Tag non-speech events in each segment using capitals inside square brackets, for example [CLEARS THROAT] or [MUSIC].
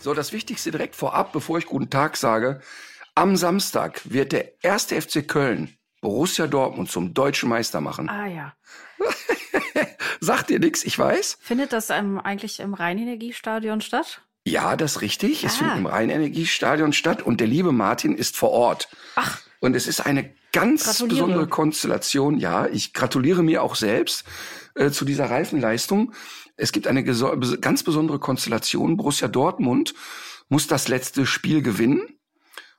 So, das Wichtigste direkt vorab, bevor ich guten Tag sage. Am Samstag wird der erste FC Köln Borussia Dortmund zum deutschen Meister machen. Ah ja. [LAUGHS] Sagt dir nichts, ich weiß. Findet das ähm, eigentlich im Rheinenergiestadion statt? Ja, das ist richtig. Es Ah. findet im Rheinenergiestadion statt und der liebe Martin ist vor Ort. Ach. Und es ist eine ganz besondere Konstellation. Ja, ich gratuliere mir auch selbst äh, zu dieser Reifenleistung. Es gibt eine ganz besondere Konstellation. Borussia Dortmund muss das letzte Spiel gewinnen,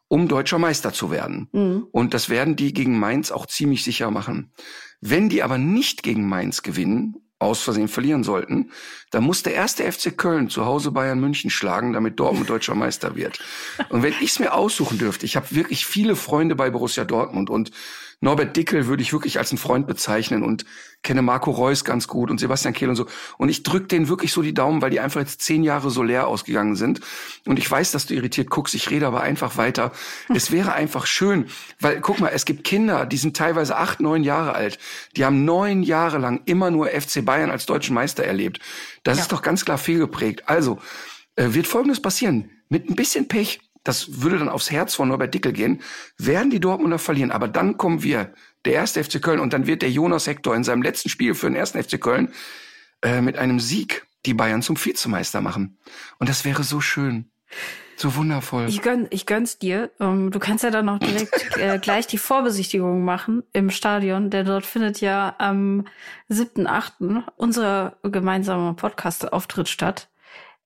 um deutscher Meister zu werden. Mhm. Und das werden die gegen Mainz auch ziemlich sicher machen. Wenn die aber nicht gegen Mainz gewinnen, aus Versehen verlieren sollten, dann muss der erste FC Köln zu Hause Bayern München schlagen, damit Dortmund [LAUGHS] deutscher Meister wird. Und wenn ich es mir aussuchen dürfte, ich habe wirklich viele Freunde bei Borussia Dortmund und Norbert Dickel würde ich wirklich als einen Freund bezeichnen und kenne Marco Reus ganz gut und Sebastian Kehl und so. Und ich drück denen wirklich so die Daumen, weil die einfach jetzt zehn Jahre so leer ausgegangen sind. Und ich weiß, dass du irritiert guckst. Ich rede aber einfach weiter. [LAUGHS] Es wäre einfach schön, weil guck mal, es gibt Kinder, die sind teilweise acht, neun Jahre alt. Die haben neun Jahre lang immer nur FC Bayern als deutschen Meister erlebt. Das ist doch ganz klar fehlgeprägt. Also äh, wird Folgendes passieren. Mit ein bisschen Pech, das würde dann aufs Herz von Norbert Dickel gehen, werden die Dortmunder verlieren. Aber dann kommen wir, der erste FC Köln, und dann wird der Jonas Hector in seinem letzten Spiel für den ersten FC Köln äh, mit einem Sieg die Bayern zum Vizemeister machen. Und das wäre so schön. So wundervoll. Ich, gönn, ich gönn's dir. Ähm, du kannst ja dann auch direkt [LAUGHS] äh, gleich die Vorbesichtigung machen im Stadion, denn dort findet ja am 7.8. unser gemeinsamer Podcast-Auftritt statt.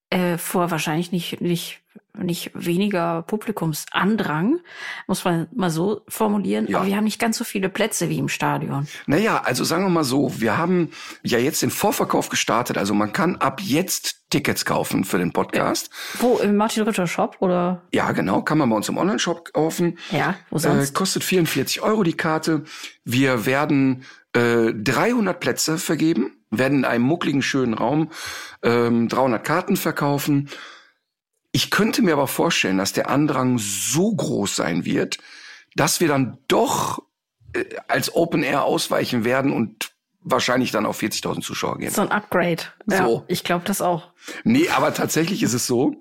Äh, vor wahrscheinlich nicht, nicht, nicht weniger Publikumsandrang, muss man mal so formulieren. Ja. Aber wir haben nicht ganz so viele Plätze wie im Stadion. Naja, also sagen wir mal so, wir haben ja jetzt den Vorverkauf gestartet. Also man kann ab jetzt Tickets kaufen für den Podcast. Wo? Im Martin Ritter Shop oder? Ja, genau, kann man bei uns im Online-Shop kaufen. Ja, wo Äh, sonst? kostet 44 Euro die Karte. Wir werden äh, 300 Plätze vergeben, werden in einem muckligen, schönen Raum ähm, 300 Karten verkaufen. Ich könnte mir aber vorstellen, dass der Andrang so groß sein wird, dass wir dann doch äh, als Open Air ausweichen werden und wahrscheinlich dann auf 40.000 Zuschauer gehen. so ein Upgrade. Ja, So. ich glaube das auch. Nee, aber tatsächlich ist es so,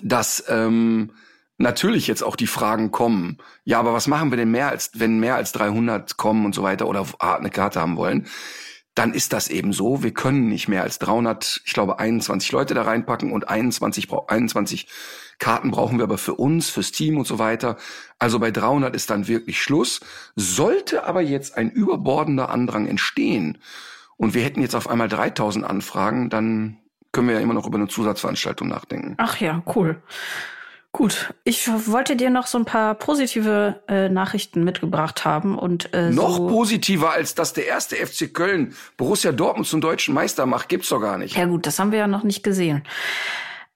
dass ähm, natürlich jetzt auch die Fragen kommen. Ja, aber was machen wir denn mehr als, wenn mehr als 300 kommen und so weiter oder eine Karte haben wollen? Dann ist das eben so. Wir können nicht mehr als 300, ich glaube 21 Leute da reinpacken und 21, brau- 21 Karten brauchen wir aber für uns, fürs Team und so weiter. Also bei 300 ist dann wirklich Schluss. Sollte aber jetzt ein überbordender Andrang entstehen und wir hätten jetzt auf einmal 3000 Anfragen, dann können wir ja immer noch über eine Zusatzveranstaltung nachdenken. Ach ja, cool. Gut, ich wollte dir noch so ein paar positive äh, Nachrichten mitgebracht haben und äh, Noch so, positiver als dass der erste FC Köln Borussia Dortmund zum deutschen Meister macht, gibt's doch gar nicht. Ja gut, das haben wir ja noch nicht gesehen.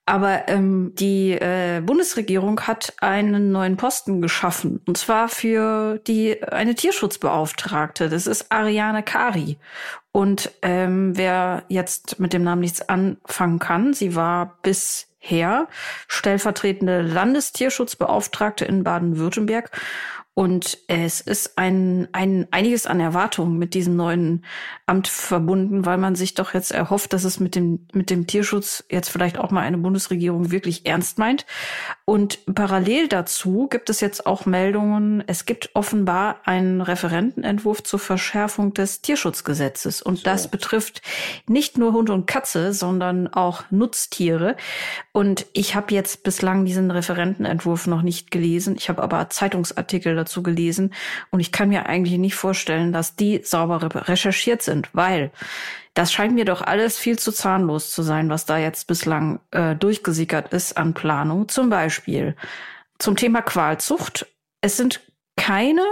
Aber ähm, die äh, Bundesregierung hat einen neuen Posten geschaffen und zwar für die eine Tierschutzbeauftragte. Das ist Ariane Kari. Und ähm, wer jetzt mit dem Namen nichts anfangen kann, sie war bisher stellvertretende Landestierschutzbeauftragte in Baden-Württemberg Und es ist ein, ein einiges an Erwartungen mit diesem neuen Amt verbunden, weil man sich doch jetzt erhofft, dass es mit dem, mit dem Tierschutz jetzt vielleicht auch mal eine Bundesregierung wirklich ernst meint. Und parallel dazu gibt es jetzt auch Meldungen, es gibt offenbar einen Referentenentwurf zur Verschärfung des Tierschutzgesetzes. Und das betrifft nicht nur Hund und Katze, sondern auch Nutztiere. Und ich habe jetzt bislang diesen Referentenentwurf noch nicht gelesen. Ich habe aber Zeitungsartikel dazu gelesen. Und ich kann mir eigentlich nicht vorstellen, dass die sauber recherchiert sind, weil das scheint mir doch alles viel zu zahnlos zu sein, was da jetzt bislang äh, durchgesickert ist an Planung. Zum Beispiel zum Thema Qualzucht. Es sind keine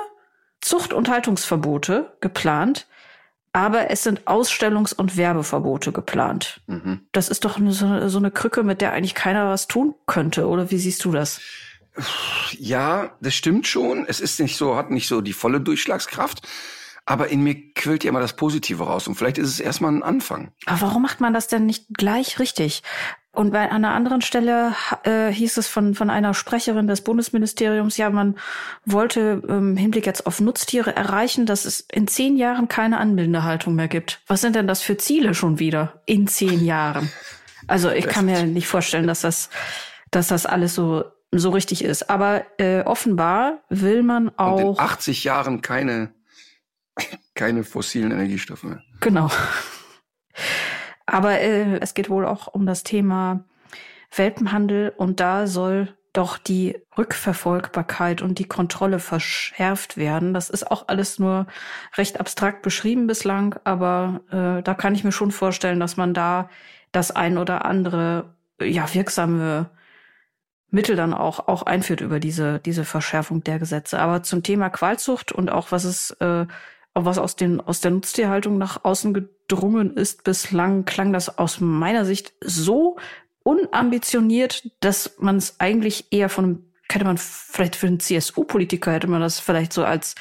Zucht- und Haltungsverbote geplant aber es sind Ausstellungs- und Werbeverbote geplant. Mhm. Das ist doch so, so eine Krücke, mit der eigentlich keiner was tun könnte, oder wie siehst du das? Ja, das stimmt schon. Es ist nicht so, hat nicht so die volle Durchschlagskraft. Aber in mir quillt ja immer das Positive raus. Und vielleicht ist es erstmal ein Anfang. Aber warum macht man das denn nicht gleich richtig? Und bei einer anderen Stelle äh, hieß es von, von einer Sprecherin des Bundesministeriums, ja, man wollte im ähm, Hinblick jetzt auf Nutztiere erreichen, dass es in zehn Jahren keine Anbindehaltung mehr gibt. Was sind denn das für Ziele schon wieder in zehn Jahren? Also ich kann mir [LAUGHS] nicht vorstellen, dass das, dass das alles so so richtig ist. Aber äh, offenbar will man auch. Und in 80 Jahren keine, keine fossilen Energiestoffe mehr. Genau. Aber äh, es geht wohl auch um das Thema Welpenhandel und da soll doch die Rückverfolgbarkeit und die Kontrolle verschärft werden. Das ist auch alles nur recht abstrakt beschrieben bislang, aber äh, da kann ich mir schon vorstellen, dass man da das ein oder andere ja wirksame Mittel dann auch, auch einführt über diese, diese Verschärfung der Gesetze. Aber zum Thema Qualzucht und auch was es, äh, was aus, den, aus der Nutztierhaltung nach außen gedrungen ist, bislang klang das aus meiner Sicht so unambitioniert, dass man es eigentlich eher von, hätte man vielleicht für einen CSU-Politiker hätte man das vielleicht so als,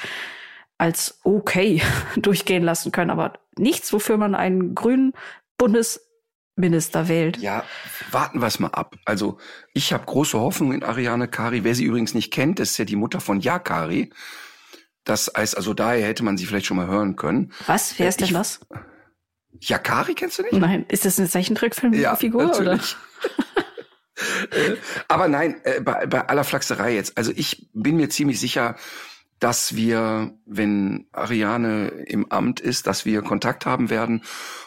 als okay [LAUGHS] durchgehen lassen können, aber nichts, wofür man einen grünen Bundes Minister wählt. Ja, warten wir es mal ab. Also ich habe große Hoffnung in Ariane Kari. Wer sie übrigens nicht kennt, ist ja die Mutter von Yakari. Das heißt, also daher hätte man sie vielleicht schon mal hören können. Was? Wer ist denn das? Yakari kennst du nicht? Nein, ist das eine Zeichentrickfilmfigur? Ja, natürlich. [LAUGHS] Äh, aber nein, äh, bei, bei aller Flachserei jetzt. Also ich bin mir ziemlich sicher, dass wir, wenn Ariane im Amt ist, dass wir Kontakt haben werden.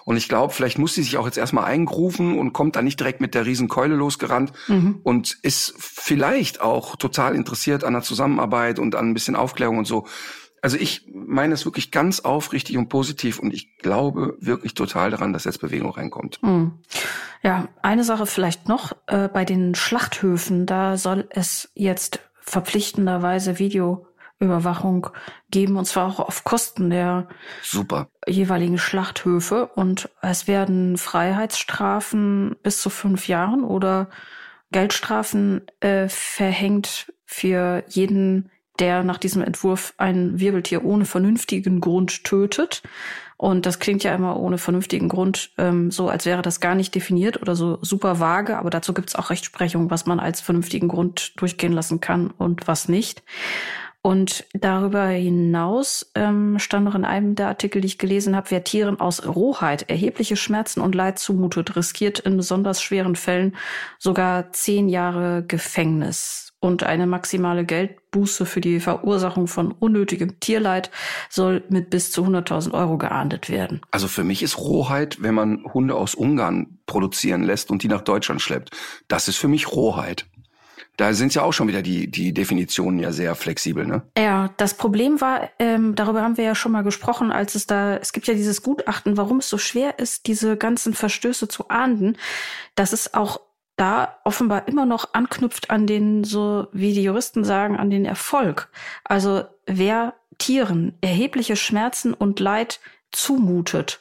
Und ich glaube, vielleicht muss sie sich auch jetzt erstmal eingrufen und kommt da nicht direkt mit der Riesenkeule losgerannt mhm. und ist vielleicht auch total interessiert an der Zusammenarbeit und an ein bisschen Aufklärung und so. Also ich meine es wirklich ganz aufrichtig und positiv und ich glaube wirklich total daran, dass jetzt Bewegung reinkommt. Mhm. Ja, eine Sache vielleicht noch. Äh, bei den Schlachthöfen, da soll es jetzt verpflichtenderweise Video Überwachung geben, und zwar auch auf Kosten der Super. jeweiligen Schlachthöfe. Und es werden Freiheitsstrafen bis zu fünf Jahren oder Geldstrafen äh, verhängt für jeden, der nach diesem Entwurf ein Wirbeltier ohne vernünftigen Grund tötet. Und das klingt ja immer ohne vernünftigen Grund ähm, so, als wäre das gar nicht definiert oder so super vage. Aber dazu gibt es auch Rechtsprechung, was man als vernünftigen Grund durchgehen lassen kann und was nicht. Und darüber hinaus ähm, stand noch in einem der Artikel, die ich gelesen habe, wer Tieren aus Rohheit erhebliche Schmerzen und Leid zumutet, riskiert in besonders schweren Fällen sogar zehn Jahre Gefängnis. Und eine maximale Geldbuße für die Verursachung von unnötigem Tierleid soll mit bis zu 100.000 Euro geahndet werden. Also für mich ist Rohheit, wenn man Hunde aus Ungarn produzieren lässt und die nach Deutschland schleppt. Das ist für mich Rohheit. Da sind ja auch schon wieder die, die Definitionen ja sehr flexibel, ne? Ja, das Problem war, ähm, darüber haben wir ja schon mal gesprochen, als es da, es gibt ja dieses Gutachten, warum es so schwer ist, diese ganzen Verstöße zu ahnden, dass es auch da offenbar immer noch anknüpft an den, so wie die Juristen sagen, an den Erfolg. Also wer Tieren erhebliche Schmerzen und Leid zumutet.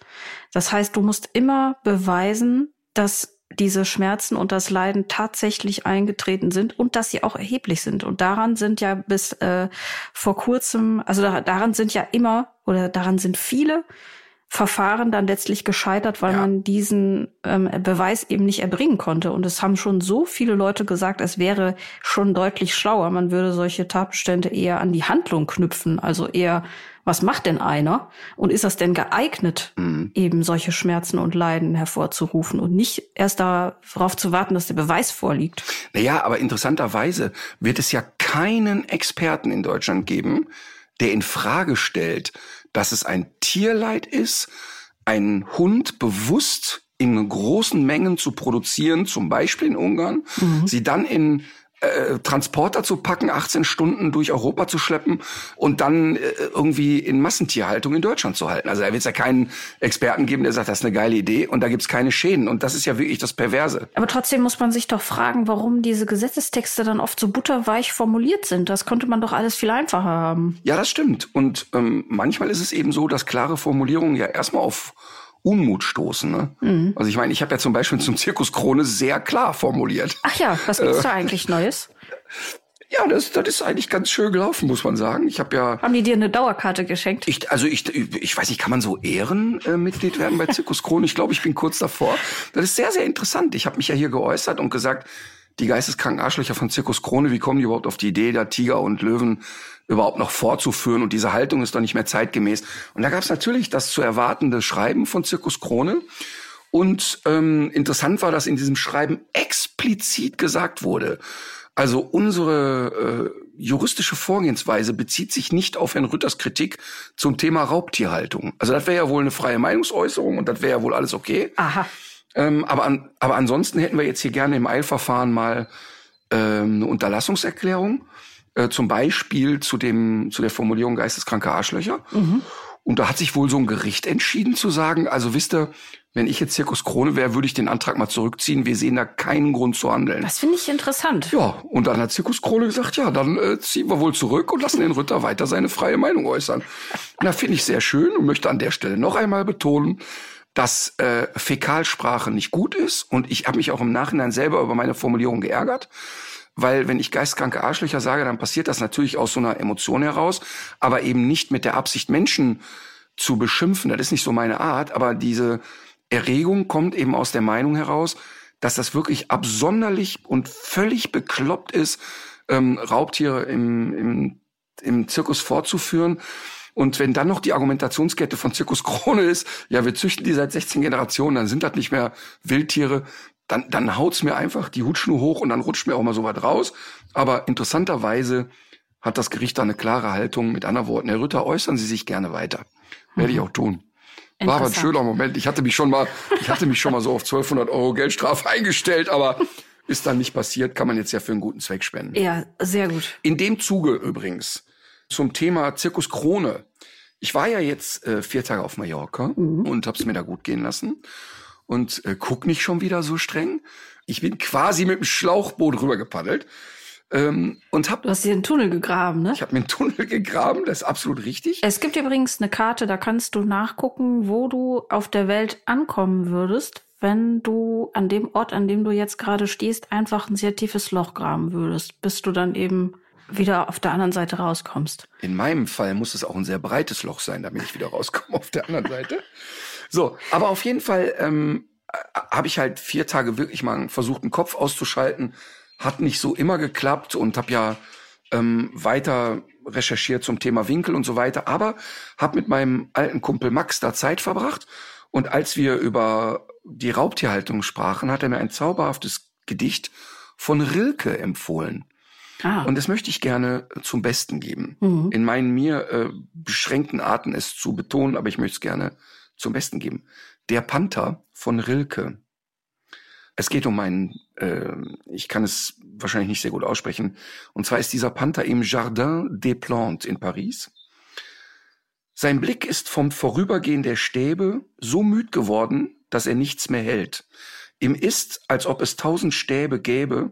Das heißt, du musst immer beweisen, dass diese Schmerzen und das Leiden tatsächlich eingetreten sind und dass sie auch erheblich sind. Und daran sind ja bis äh, vor kurzem, also da, daran sind ja immer oder daran sind viele Verfahren dann letztlich gescheitert, weil ja. man diesen ähm, Beweis eben nicht erbringen konnte. Und es haben schon so viele Leute gesagt, es wäre schon deutlich schlauer. Man würde solche Tatbestände eher an die Handlung knüpfen, also eher was macht denn einer und ist das denn geeignet, mhm. eben solche Schmerzen und Leiden hervorzurufen und nicht erst darauf zu warten, dass der Beweis vorliegt. Naja, aber interessanterweise wird es ja keinen Experten in Deutschland geben, der in Frage stellt, dass es ein Tierleid ist, einen Hund bewusst in großen Mengen zu produzieren, zum Beispiel in Ungarn, mhm. sie dann in äh, Transporter zu packen, 18 Stunden durch Europa zu schleppen und dann äh, irgendwie in Massentierhaltung in Deutschland zu halten. Also da wird es ja keinen Experten geben, der sagt, das ist eine geile Idee und da gibt's keine Schäden. Und das ist ja wirklich das Perverse. Aber trotzdem muss man sich doch fragen, warum diese Gesetzestexte dann oft so butterweich formuliert sind. Das könnte man doch alles viel einfacher haben. Ja, das stimmt. Und ähm, manchmal ist es eben so, dass klare Formulierungen ja erstmal auf Unmut stoßen. Ne? Mhm. Also ich meine, ich habe ja zum Beispiel zum Zirkus Krone sehr klar formuliert. Ach ja, was gibt's da eigentlich Neues? Ja, das, das ist eigentlich ganz schön gelaufen, muss man sagen. Ich habe ja. Haben die dir eine Dauerkarte geschenkt? Ich, also ich, ich weiß nicht, kann man so Ehrenmitglied äh, werden bei Zirkus Krone? Ich glaube, ich bin kurz davor. Das ist sehr, sehr interessant. Ich habe mich ja hier geäußert und gesagt, die geisteskranken Arschlöcher von Zirkus Krone, wie kommen die überhaupt auf die Idee, da Tiger und Löwen überhaupt noch fortzuführen und diese Haltung ist doch nicht mehr zeitgemäß. Und da gab es natürlich das zu erwartende Schreiben von Zirkus Krone. Und ähm, interessant war, dass in diesem Schreiben explizit gesagt wurde, also unsere äh, juristische Vorgehensweise bezieht sich nicht auf Herrn Rütters Kritik zum Thema Raubtierhaltung. Also das wäre ja wohl eine freie Meinungsäußerung und das wäre ja wohl alles okay. Aha. Ähm, aber, an, aber ansonsten hätten wir jetzt hier gerne im Eilverfahren mal ähm, eine Unterlassungserklärung äh, zum Beispiel zu dem zu der Formulierung geisteskranke Arschlöcher. Mhm. Und da hat sich wohl so ein Gericht entschieden zu sagen, also wisst ihr, wenn ich jetzt Zirkus Krone wäre, würde ich den Antrag mal zurückziehen. Wir sehen da keinen Grund zu handeln. Das finde ich interessant. Ja, und dann hat Zirkus Krone gesagt, ja, dann äh, ziehen wir wohl zurück und lassen den Ritter weiter seine freie Meinung äußern. Na, finde ich sehr schön und möchte an der Stelle noch einmal betonen, dass äh, Fäkalsprache nicht gut ist. Und ich habe mich auch im Nachhinein selber über meine Formulierung geärgert. Weil wenn ich geistkranke Arschlöcher sage, dann passiert das natürlich aus so einer Emotion heraus, aber eben nicht mit der Absicht, Menschen zu beschimpfen. Das ist nicht so meine Art, aber diese Erregung kommt eben aus der Meinung heraus, dass das wirklich absonderlich und völlig bekloppt ist, ähm, Raubtiere im, im, im Zirkus fortzuführen. Und wenn dann noch die Argumentationskette von Zirkus Krone ist, ja, wir züchten die seit 16 Generationen, dann sind das nicht mehr Wildtiere, dann, dann haut's mir einfach die Hutschnur hoch und dann rutscht mir auch mal so weit raus. Aber interessanterweise hat das Gericht da eine klare Haltung. Mit anderen Worten, Herr Rütter, äußern Sie sich gerne weiter. Werde ich mhm. auch tun. War aber ein schöner Moment. Ich hatte mich schon mal, ich hatte mich schon mal so auf 1200 Euro Geldstrafe eingestellt, aber ist dann nicht passiert, kann man jetzt ja für einen guten Zweck spenden. Ja, sehr gut. In dem Zuge übrigens zum Thema Zirkus Krone. Ich war ja jetzt äh, vier Tage auf Mallorca mhm. und hab's mir da gut gehen lassen und äh, guck nicht schon wieder so streng. Ich bin quasi mit dem Schlauchboot rübergepaddelt. Ähm, und hab, du hast dir einen Tunnel gegraben, ne? Ich habe mir einen Tunnel gegraben, das ist absolut richtig. Es gibt übrigens eine Karte, da kannst du nachgucken, wo du auf der Welt ankommen würdest, wenn du an dem Ort, an dem du jetzt gerade stehst, einfach ein sehr tiefes Loch graben würdest, bis du dann eben wieder auf der anderen Seite rauskommst. In meinem Fall muss es auch ein sehr breites Loch sein, damit ich wieder rauskomme auf der anderen Seite. So, aber auf jeden Fall ähm, habe ich halt vier Tage wirklich mal versucht, den Kopf auszuschalten. Hat nicht so immer geklappt und habe ja ähm, weiter recherchiert zum Thema Winkel und so weiter. Aber habe mit meinem alten Kumpel Max da Zeit verbracht. Und als wir über die Raubtierhaltung sprachen, hat er mir ein zauberhaftes Gedicht von Rilke empfohlen. Ah. Und das möchte ich gerne zum Besten geben. Mhm. In meinen mir äh, beschränkten Arten es zu betonen, aber ich möchte es gerne zum Besten geben. Der Panther von Rilke. Es geht um einen, äh, ich kann es wahrscheinlich nicht sehr gut aussprechen, und zwar ist dieser Panther im Jardin des Plantes in Paris. Sein Blick ist vom Vorübergehen der Stäbe so müd geworden, dass er nichts mehr hält. Ihm ist, als ob es tausend Stäbe gäbe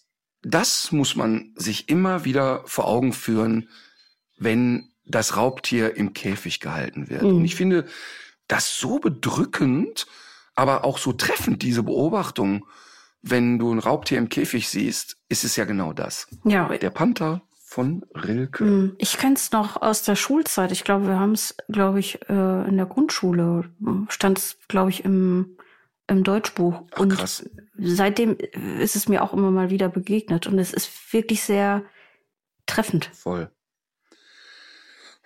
das muss man sich immer wieder vor Augen führen, wenn das Raubtier im Käfig gehalten wird. Mhm. Und ich finde das so bedrückend, aber auch so treffend, diese Beobachtung, wenn du ein Raubtier im Käfig siehst, ist es ja genau das. Ja. Der Panther von Rilke. Hm, ich kenne es noch aus der Schulzeit. Ich glaube, wir haben es, glaube ich, äh, in der Grundschule stand es, glaube ich, im, im Deutschbuch. Ach, und krass. seitdem ist es mir auch immer mal wieder begegnet. Und es ist wirklich sehr treffend. Voll.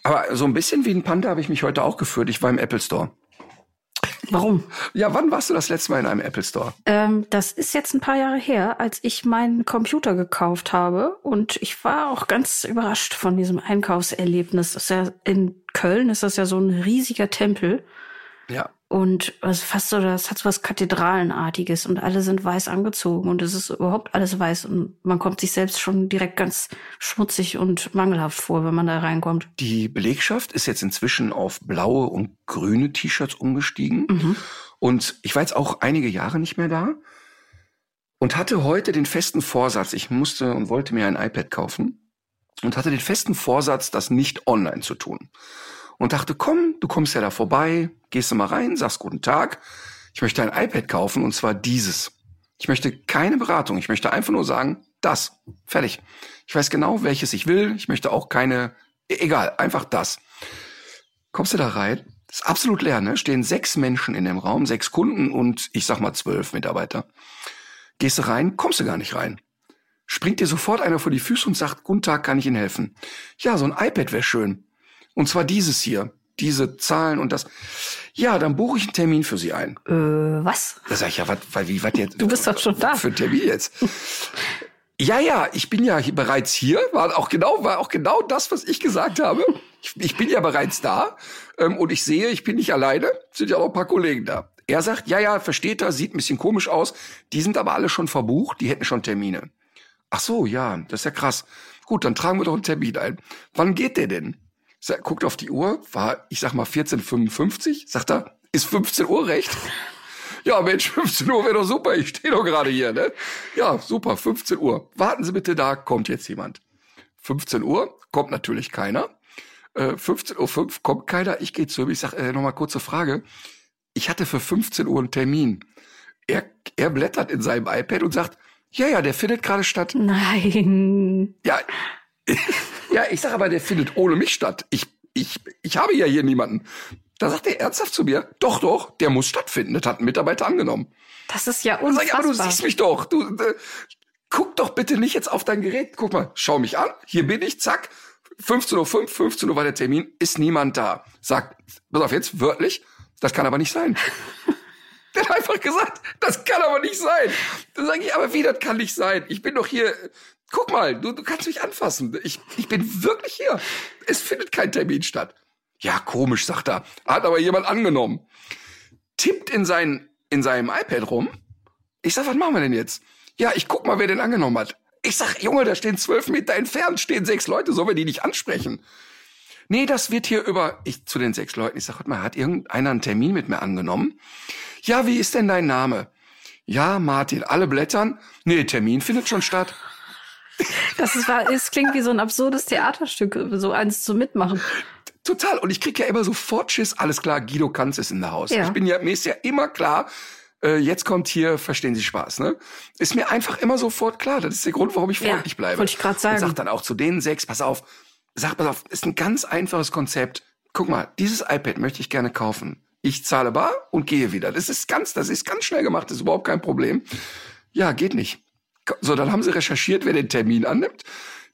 Aber so ein bisschen wie ein Panda habe ich mich heute auch geführt. Ich war im Apple Store. Warum? Ja, wann warst du das letzte Mal in einem Apple Store? Ähm, das ist jetzt ein paar Jahre her, als ich meinen Computer gekauft habe. Und ich war auch ganz überrascht von diesem Einkaufserlebnis. Das ist ja in Köln ist das ja so ein riesiger Tempel. Ja. Und also fast so, das hat so was Kathedralenartiges und alle sind weiß angezogen und es ist überhaupt alles weiß und man kommt sich selbst schon direkt ganz schmutzig und mangelhaft vor, wenn man da reinkommt. Die Belegschaft ist jetzt inzwischen auf blaue und grüne T-Shirts umgestiegen. Mhm. Und ich war jetzt auch einige Jahre nicht mehr da und hatte heute den festen Vorsatz, ich musste und wollte mir ein iPad kaufen und hatte den festen Vorsatz, das nicht online zu tun. Und dachte, komm, du kommst ja da vorbei, gehst du mal rein, sagst guten Tag. Ich möchte ein iPad kaufen und zwar dieses. Ich möchte keine Beratung. Ich möchte einfach nur sagen, das. Fertig. Ich weiß genau, welches ich will. Ich möchte auch keine, e- egal, einfach das. Kommst du da rein? Ist absolut leer, ne? Stehen sechs Menschen in dem Raum, sechs Kunden und ich sag mal zwölf Mitarbeiter. Gehst du rein, kommst du gar nicht rein. Springt dir sofort einer vor die Füße und sagt, guten Tag, kann ich Ihnen helfen? Ja, so ein iPad wäre schön. Und zwar dieses hier. Diese Zahlen und das. Ja, dann buche ich einen Termin für Sie ein. Äh, was? Da sag ich, ja, was, wie, was jetzt? Du bist doch schon da. Für einen Termin jetzt. Ja, ja, ich bin ja hier bereits hier, war auch genau, war auch genau das, was ich gesagt habe. Ich, ich bin ja bereits da ähm, und ich sehe, ich bin nicht alleine, sind ja noch ein paar Kollegen da. Er sagt, ja, ja, versteht er, sieht ein bisschen komisch aus. Die sind aber alle schon verbucht, die hätten schon Termine. Ach so, ja, das ist ja krass. Gut, dann tragen wir doch einen Termin ein. Wann geht der denn? Guckt auf die Uhr, war, ich sag mal, 14.55, sagt er, ist 15 Uhr recht? Ja, Mensch, 15 Uhr wäre doch super. Ich stehe doch gerade hier, ne? Ja, super, 15 Uhr. Warten Sie bitte, da kommt jetzt jemand. 15 Uhr kommt natürlich keiner. Äh, 15.05 Uhr kommt keiner. Ich gehe zu ihm. Ich sage, äh, nochmal kurze Frage. Ich hatte für 15 Uhr einen Termin. Er, er blättert in seinem iPad und sagt, ja, ja, der findet gerade statt. Nein. Ja, ja, ich sage aber, der findet ohne mich statt. Ich, ich, ich habe ja hier niemanden. Da sagt er ernsthaft zu mir, doch, doch, der muss stattfinden. Das hat ein Mitarbeiter angenommen. Das ist ja Da sag ich, aber du unfassbar. siehst mich doch. Du, äh, guck doch bitte nicht jetzt auf dein Gerät. Guck mal, schau mich an. Hier bin ich, zack. 15.05 Uhr, 15 Uhr war der Termin, ist niemand da. Sagt, pass auf jetzt, wörtlich, das kann aber nicht sein. [LAUGHS] Der hat einfach gesagt, das kann aber nicht sein. Da sage ich, aber wie, das kann nicht sein. Ich bin doch hier, guck mal, du, du kannst mich anfassen. Ich, ich bin wirklich hier. Es findet kein Termin statt. Ja, komisch, sagt er. Hat aber jemand angenommen. Tippt in, sein, in seinem iPad rum. Ich sag, was machen wir denn jetzt? Ja, ich guck mal, wer den angenommen hat. Ich sag, Junge, da stehen zwölf Meter entfernt, stehen sechs Leute, sollen wir die nicht ansprechen? Nee, das wird hier über, ich zu den sechs Leuten, ich sag, warte mal, hat irgendeiner einen Termin mit mir angenommen? Ja, wie ist denn dein Name? Ja, Martin, alle blättern. Nee, Termin findet schon statt. Das ist, es klingt wie so ein absurdes Theaterstück, so eins zu mitmachen. Total. Und ich krieg ja immer sofort Schiss. Alles klar, Guido Kanz ist in der Haus. Ja. Ich bin ja, mir ist ja immer klar, äh, jetzt kommt hier, verstehen Sie Spaß, ne? Ist mir einfach immer sofort klar. Das ist der Grund, warum ich Ja, freundlich bleibe. wollte ich grad sagen. Und sag dann auch zu den sechs, pass auf, sag pass auf, ist ein ganz einfaches Konzept. Guck mal, dieses iPad möchte ich gerne kaufen. Ich zahle bar und gehe wieder. Das ist ganz, das ist ganz schnell gemacht, das ist überhaupt kein Problem. Ja, geht nicht. So, dann haben sie recherchiert, wer den Termin annimmt.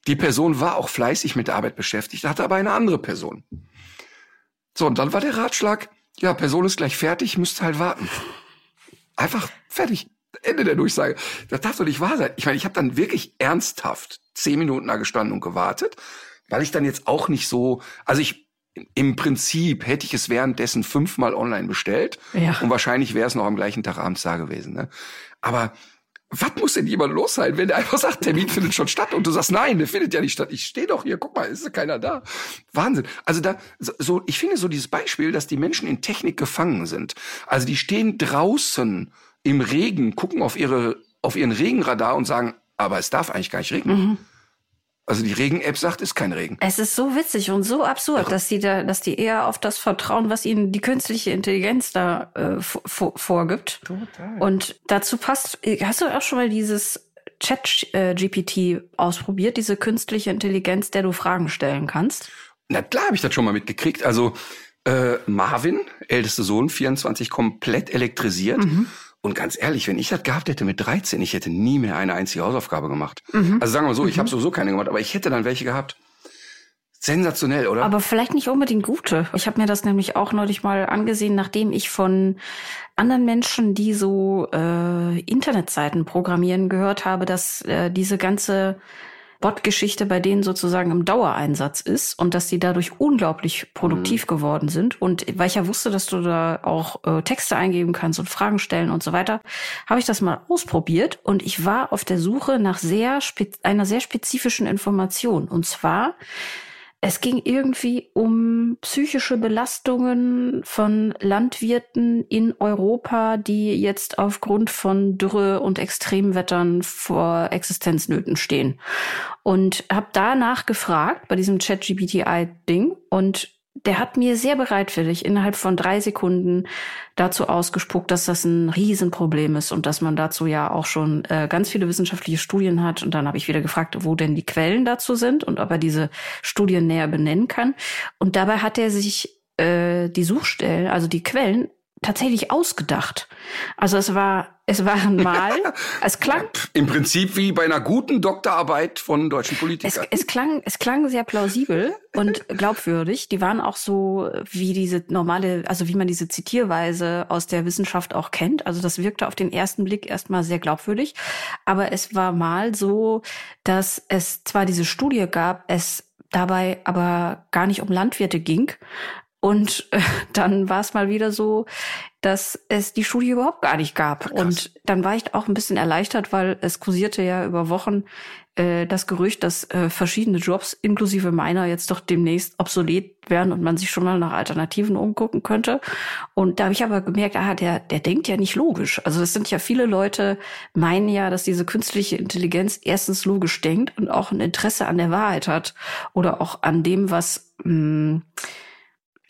Die Person war auch fleißig mit der Arbeit beschäftigt, hatte aber eine andere Person. So, und dann war der Ratschlag, ja, Person ist gleich fertig, müsst halt warten. Einfach fertig. Ende der Durchsage. Das darf doch nicht wahr sein. Ich meine, ich habe dann wirklich ernsthaft zehn Minuten da gestanden und gewartet, weil ich dann jetzt auch nicht so, also ich im Prinzip hätte ich es währenddessen fünfmal online bestellt Ja. und wahrscheinlich wäre es noch am gleichen Tag abends da gewesen. Ne? Aber was muss denn jemand los sein, wenn der einfach sagt, Termin findet schon statt und du sagst, nein, der findet ja nicht statt. Ich stehe doch hier, guck mal, ist keiner da. Wahnsinn. Also da, so- ich finde so dieses Beispiel, dass die Menschen in Technik gefangen sind. Also die stehen draußen im Regen, gucken auf ihre, auf ihren Regenradar und sagen, aber es darf eigentlich gar nicht regnen. Also die Regen-App sagt, ist kein Regen. Es ist so witzig und so absurd, dass die da, dass die eher auf das vertrauen, was ihnen die künstliche Intelligenz da äh, vorgibt. Total. Und dazu passt, hast du auch schon mal dieses Chat-GPT ausprobiert, diese künstliche Intelligenz, der du Fragen stellen kannst? Na klar habe ich das schon mal mitgekriegt. Also äh, Marvin, ältester Sohn, 24, komplett elektrisiert. Und ganz ehrlich, wenn ich das gehabt hätte mit 13, ich hätte nie mehr eine einzige Hausaufgabe gemacht. Mhm. Also sagen wir so, ich habe sowieso keine gemacht, aber ich hätte dann welche gehabt. Sensationell, oder? Aber vielleicht nicht unbedingt gute. Ich habe mir das nämlich auch neulich mal angesehen, nachdem ich von anderen Menschen, die so äh, Internetseiten programmieren, gehört habe, dass äh, diese ganze Bot-Geschichte bei denen sozusagen im Dauereinsatz ist und dass die dadurch unglaublich produktiv mhm. geworden sind. Und weil ich ja wusste, dass du da auch äh, Texte eingeben kannst und Fragen stellen und so weiter, habe ich das mal ausprobiert und ich war auf der Suche nach sehr einer sehr spezifischen Information. Und zwar es ging irgendwie um psychische Belastungen von Landwirten in Europa, die jetzt aufgrund von Dürre und Extremwettern vor Existenznöten stehen. Und habe danach gefragt bei diesem Chat-GPTI-Ding und der hat mir sehr bereitwillig innerhalb von drei Sekunden dazu ausgespuckt, dass das ein Riesenproblem ist und dass man dazu ja auch schon äh, ganz viele wissenschaftliche Studien hat. Und dann habe ich wieder gefragt, wo denn die Quellen dazu sind und ob er diese Studien näher benennen kann. Und dabei hat er sich äh, die Suchstellen, also die Quellen, tatsächlich ausgedacht. Also es war, es waren mal, [LAUGHS] es klang. Im Prinzip wie bei einer guten Doktorarbeit von deutschen Politikern. Es, es klang, es klang sehr plausibel und [LAUGHS] glaubwürdig. Die waren auch so wie diese normale, also wie man diese Zitierweise aus der Wissenschaft auch kennt. Also das wirkte auf den ersten Blick erstmal sehr glaubwürdig. Aber es war mal so, dass es zwar diese Studie gab, es dabei aber gar nicht um Landwirte ging, und äh, dann war es mal wieder so, dass es die Studie überhaupt gar nicht gab. Ach, und dann war ich auch ein bisschen erleichtert, weil es kursierte ja über Wochen äh, das Gerücht, dass äh, verschiedene Jobs, inklusive meiner, jetzt doch demnächst obsolet werden und man sich schon mal nach Alternativen umgucken könnte. Und da habe ich aber gemerkt, ah, der, der denkt ja nicht logisch. Also es sind ja viele Leute, meinen ja, dass diese künstliche Intelligenz erstens logisch denkt und auch ein Interesse an der Wahrheit hat oder auch an dem, was mh, hm,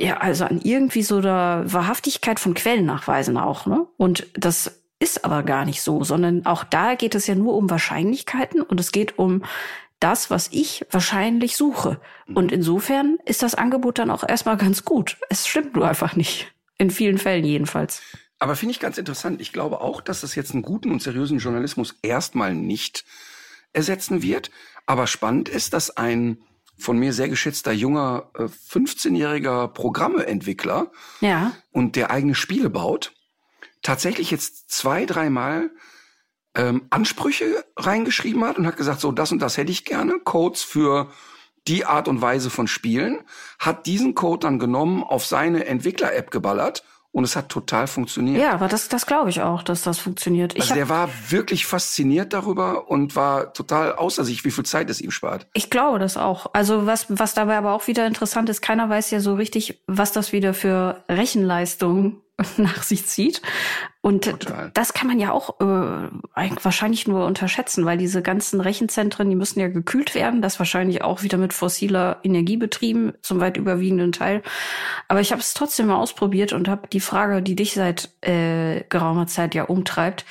ja, also an irgendwie so der Wahrhaftigkeit von Quellen nachweisen auch, ne? Und das ist aber gar nicht so, sondern auch da geht es ja nur um Wahrscheinlichkeiten und es geht um das, was ich wahrscheinlich suche. Und insofern ist das Angebot dann auch erstmal ganz gut. Es stimmt nur einfach nicht. In vielen Fällen jedenfalls. Aber finde ich ganz interessant. Ich glaube auch, dass das jetzt einen guten und seriösen Journalismus erstmal nicht ersetzen wird. Aber spannend ist, dass ein von mir sehr geschätzter junger äh, 15-jähriger Programmeentwickler ja. und der eigene Spiele baut, tatsächlich jetzt zwei, dreimal ähm, Ansprüche reingeschrieben hat und hat gesagt, so das und das hätte ich gerne, Codes für die Art und Weise von Spielen, hat diesen Code dann genommen, auf seine Entwickler-App geballert und es hat total funktioniert. Ja, aber das, das glaube ich auch, dass das funktioniert. Ich also der war wirklich fasziniert darüber und war total außer sich, wie viel Zeit es ihm spart. Ich glaube das auch. Also was, was dabei aber auch wieder interessant ist, keiner weiß ja so richtig, was das wieder für Rechenleistung [LAUGHS] nach sich zieht. Und Total. das kann man ja auch äh, wahrscheinlich nur unterschätzen, weil diese ganzen Rechenzentren, die müssen ja gekühlt werden, das wahrscheinlich auch wieder mit fossiler Energie betrieben, zum weit überwiegenden Teil. Aber ich habe es trotzdem mal ausprobiert und habe die Frage, die dich seit äh, geraumer Zeit ja umtreibt,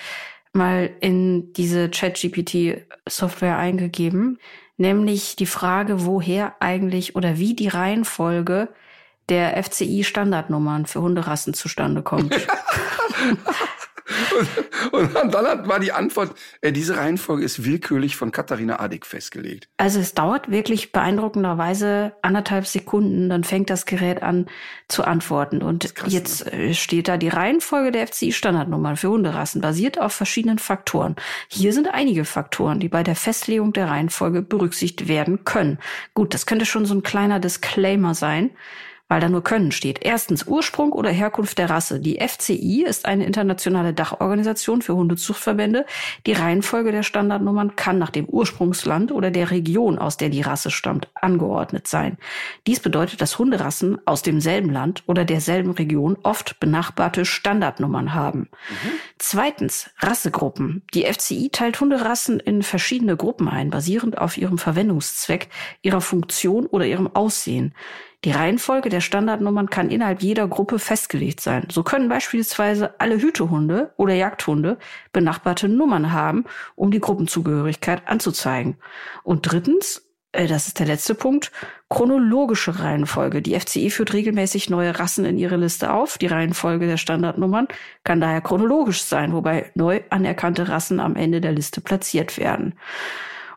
mal in diese ChatGPT-Software eingegeben, nämlich die Frage, woher eigentlich oder wie die Reihenfolge der FCI-Standardnummern für Hunderassen zustande kommt. [LAUGHS] und, und, dann war die Antwort, äh, diese Reihenfolge ist willkürlich von Katharina Adick festgelegt. Also es dauert wirklich beeindruckenderweise anderthalb Sekunden, dann fängt das Gerät an zu antworten. Und krass, jetzt ne? Äh, steht da die Reihenfolge der FCI-Standardnummern für Hunderassen, basiert auf verschiedenen Faktoren. Hier sind einige Faktoren, die bei der Festlegung der Reihenfolge berücksichtigt werden können. Gut, das könnte schon so ein kleiner Disclaimer sein weil da nur Können steht. Erstens Ursprung oder Herkunft der Rasse. Die FCI ist eine internationale Dachorganisation für Hundezuchtverbände. Die Reihenfolge der Standardnummern kann nach dem Ursprungsland oder der Region, aus der die Rasse stammt, angeordnet sein. Dies bedeutet, dass Hunderassen aus demselben Land oder derselben Region oft benachbarte Standardnummern haben. Mhm. Zweitens Rassegruppen. Die FCI teilt Hunderassen in verschiedene Gruppen ein, basierend auf ihrem Verwendungszweck, ihrer Funktion oder ihrem Aussehen. Die Reihenfolge der Standardnummern kann innerhalb jeder Gruppe festgelegt sein. So können beispielsweise alle Hütehunde oder Jagdhunde benachbarte Nummern haben, um die Gruppenzugehörigkeit anzuzeigen. Und drittens, äh, das ist der letzte Punkt, chronologische Reihenfolge. Die FCI führt regelmäßig neue Rassen in ihre Liste auf. Die Reihenfolge der Standardnummern kann daher chronologisch sein, wobei neu anerkannte Rassen am Ende der Liste platziert werden.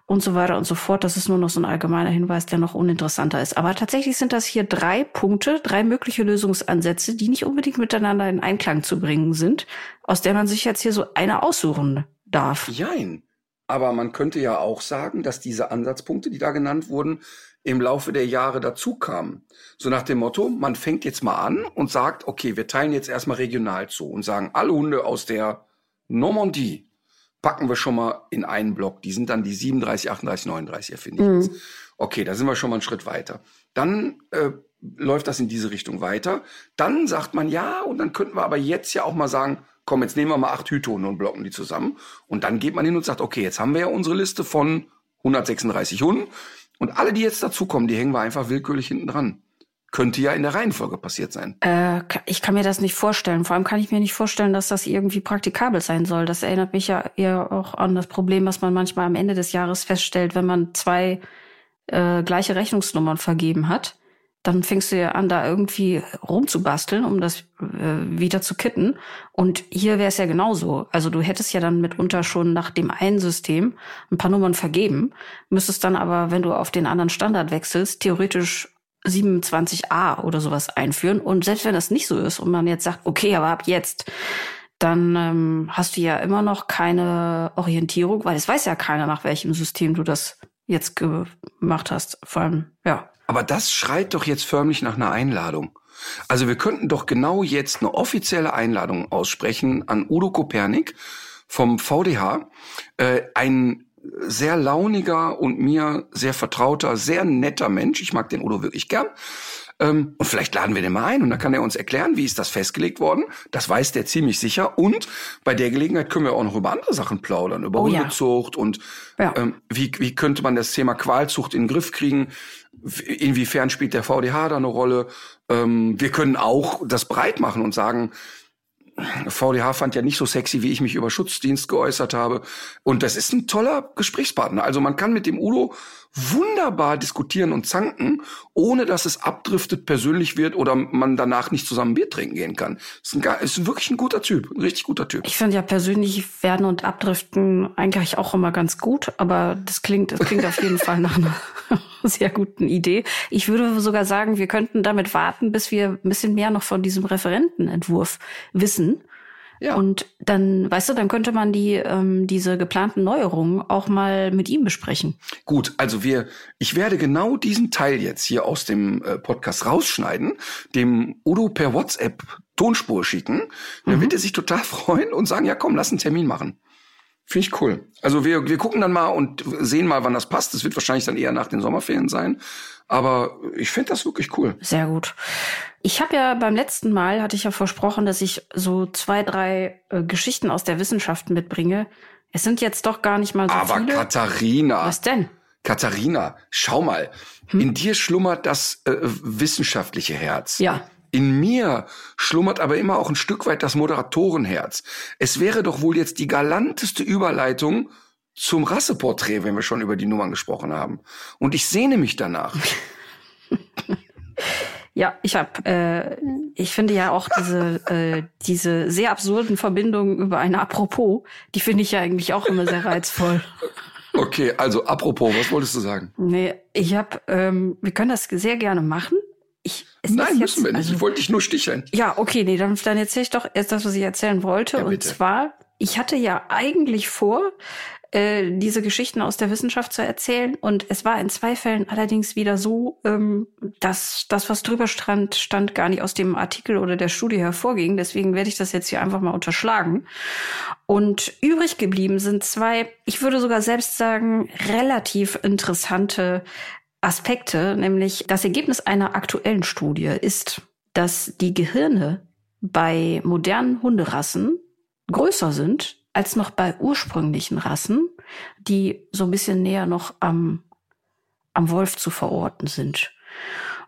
Und so weiter und so fort. Das ist nur noch so ein allgemeiner Hinweis, der noch uninteressanter ist. Aber tatsächlich sind das hier drei Punkte, drei mögliche Lösungsansätze, die nicht unbedingt miteinander in Einklang zu bringen sind, aus der man sich jetzt hier so eine aussuchen darf. Jein. Aber man könnte ja auch sagen, dass diese Ansatzpunkte, die da genannt wurden, im Laufe der Jahre dazu kamen. So nach dem Motto, man fängt jetzt mal an und sagt, okay, wir teilen jetzt erstmal regional zu und sagen, alle Hunde aus der Normandie packen wir schon mal in einen Block. Die sind dann die 37, 38, 39, finde ich mhm. jetzt. Okay, da sind wir schon mal einen Schritt weiter. Dann äh, läuft das in diese Richtung weiter. Dann sagt man ja, und dann könnten wir aber jetzt ja auch mal sagen, komm, jetzt nehmen wir mal acht Hüttonen und blocken die zusammen. Und dann geht man hin und sagt, okay, jetzt haben wir ja unsere Liste von 136 Hunden. Und alle, die jetzt dazukommen, die hängen wir einfach willkürlich hinten dran. Könnte ja in der Reihenfolge passiert sein. Äh, ich kann mir das nicht vorstellen. Vor allem kann ich mir nicht vorstellen, dass das irgendwie praktikabel sein soll. Das erinnert mich ja eher auch an das Problem, was man manchmal am Ende des Jahres feststellt, wenn man zwei äh, gleiche Rechnungsnummern vergeben hat dann fängst du ja an, da irgendwie rumzubasteln, um das äh, wieder zu kitten. Und hier wäre es ja genauso. Also du hättest ja dann mitunter schon nach dem einen System ein paar Nummern vergeben, müsstest dann aber, wenn du auf den anderen Standard wechselst, theoretisch 27a oder sowas einführen. Und selbst wenn das nicht so ist und man jetzt sagt, okay, aber ab jetzt, dann ähm, hast du ja immer noch keine Orientierung, weil es weiß ja keiner, nach welchem System du das jetzt gemacht hast. Vor allem, ja. Aber das schreit doch jetzt förmlich nach einer Einladung. Also wir könnten doch genau jetzt eine offizielle Einladung aussprechen an Udo Kopernik vom VDH, äh, ein sehr launiger und mir sehr vertrauter, sehr netter Mensch. Ich mag den Udo wirklich gern. Ähm, und vielleicht laden wir den mal ein und dann kann er uns erklären, wie ist das festgelegt worden. Das weiß der ziemlich sicher. Und bei der Gelegenheit können wir auch noch über andere Sachen plaudern, über oh, Hundezucht ja. und ja. ähm, wie, wie könnte man das Thema Qualzucht in den Griff kriegen. Inwiefern spielt der VDH da eine Rolle? Ähm, wir können auch das breit machen und sagen, VDH fand ja nicht so sexy, wie ich mich über Schutzdienst geäußert habe. Und das ist ein toller Gesprächspartner. Also man kann mit dem Udo wunderbar diskutieren und zanken, ohne dass es abdriftet, persönlich wird oder man danach nicht zusammen Bier trinken gehen kann. Ist, ein, ist wirklich ein guter Typ, ein richtig guter Typ. Ich finde ja persönlich werden und abdriften eigentlich auch immer ganz gut, aber das klingt, das klingt auf jeden Fall nach einer [LAUGHS] sehr guten Idee. Ich würde sogar sagen, wir könnten damit warten, bis wir ein bisschen mehr noch von diesem Referentenentwurf wissen ja. Und dann, weißt du, dann könnte man die ähm, diese geplanten Neuerungen auch mal mit ihm besprechen. Gut, also wir, ich werde genau diesen Teil jetzt hier aus dem äh, Podcast rausschneiden, dem Udo per WhatsApp Tonspur schicken. Dann mhm. wird er sich total [LAUGHS] freuen und sagen, ja komm, lass einen Termin machen. Finde ich cool. Also wir, wir gucken dann mal und sehen mal, wann das passt. Das wird wahrscheinlich dann eher nach den Sommerferien sein. Aber ich finde das wirklich cool. Sehr gut. Ich habe ja beim letzten Mal, hatte ich ja versprochen, dass ich so zwei, drei äh, Geschichten aus der Wissenschaft mitbringe. Es sind jetzt doch gar nicht mal so Aber viele. Aber Katharina. Was denn? Katharina, schau mal. Hm? In dir schlummert das äh, wissenschaftliche Herz. Ja. In mir schlummert aber immer auch ein Stück weit das Moderatorenherz. Es wäre doch wohl jetzt die galanteste Überleitung zum Rasseporträt, wenn wir schon über die Nummern gesprochen haben. Und ich sehne mich danach. [LAUGHS] Ja, ich habe, äh, ich finde ja auch diese äh, diese sehr absurden Verbindungen über eine Apropos, die finde ich ja eigentlich auch immer sehr reizvoll. Okay, also apropos, was wolltest du sagen? Nee, ich habe, ähm, wir können das sehr gerne machen. Ich, Nein, müssen wir nicht. Also, ich wollte dich nur sticheln. Ja, okay, nee, dann, dann erzähle ich doch erst das, was ich erzählen wollte. Ja, und zwar, ich hatte ja eigentlich vor, äh, diese Geschichten aus der Wissenschaft zu erzählen. Und es war in zwei Fällen allerdings wieder so, ähm, dass das, was drüber stand, stand gar nicht aus dem Artikel oder der Studie hervorging. Deswegen werde ich das jetzt hier einfach mal unterschlagen. Und übrig geblieben sind zwei, ich würde sogar selbst sagen, relativ interessante Aspekte, nämlich das Ergebnis einer aktuellen Studie ist, dass die Gehirne bei modernen Hunderassen größer sind als noch bei ursprünglichen Rassen, die so ein bisschen näher noch am, am Wolf zu verorten sind.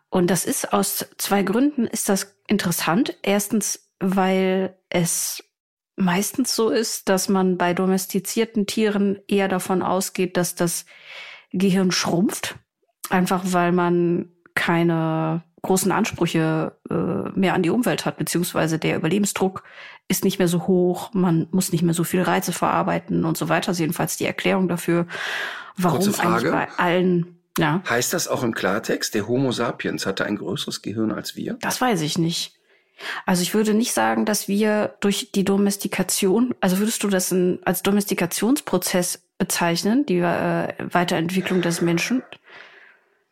Und das ist aus zwei Gründen ist das interessant. Erstens, weil es meistens so ist, dass man bei domestizierten Tieren eher davon ausgeht, dass das Gehirn schrumpft Einfach weil man keine großen Ansprüche äh, mehr an die Umwelt hat, beziehungsweise der Überlebensdruck ist nicht mehr so hoch, man muss nicht mehr so viel Reize verarbeiten und so weiter. Das ist jedenfalls die Erklärung dafür, warum Kurze Frage. eigentlich bei allen, ja, Heißt das auch im Klartext, der Homo sapiens hatte ein größeres Gehirn als wir? das weiß ich nicht. Also ich würde nicht sagen, dass wir durch die Domestikation, also würdest du das in, als Domestikationsprozess bezeichnen, die äh, Weiterentwicklung des Menschen?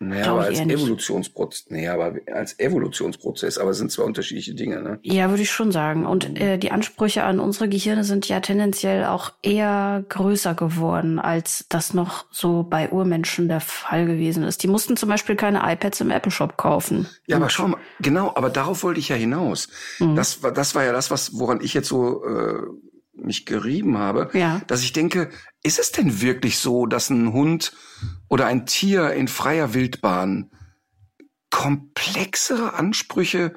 Naja, aber als. Evolutionsprozess, naja, aber als Evolutionsprozess, aber es sind zwei unterschiedliche Dinge, ne? Ja, würde ich schon sagen. Und äh, die Ansprüche an unsere Gehirne sind ja tendenziell auch eher größer geworden, als das noch so bei Urmenschen der Fall gewesen ist. Die mussten zum Beispiel keine iPads im Apple Shop kaufen. Ja, aber schau mal, genau, aber darauf wollte ich ja hinaus. Mhm. Das war, das war ja das, was, woran ich jetzt so äh, mich gerieben habe, Ja. dass ich denke, ist es denn wirklich so, dass ein Hund oder ein Tier in freier Wildbahn komplexere Ansprüche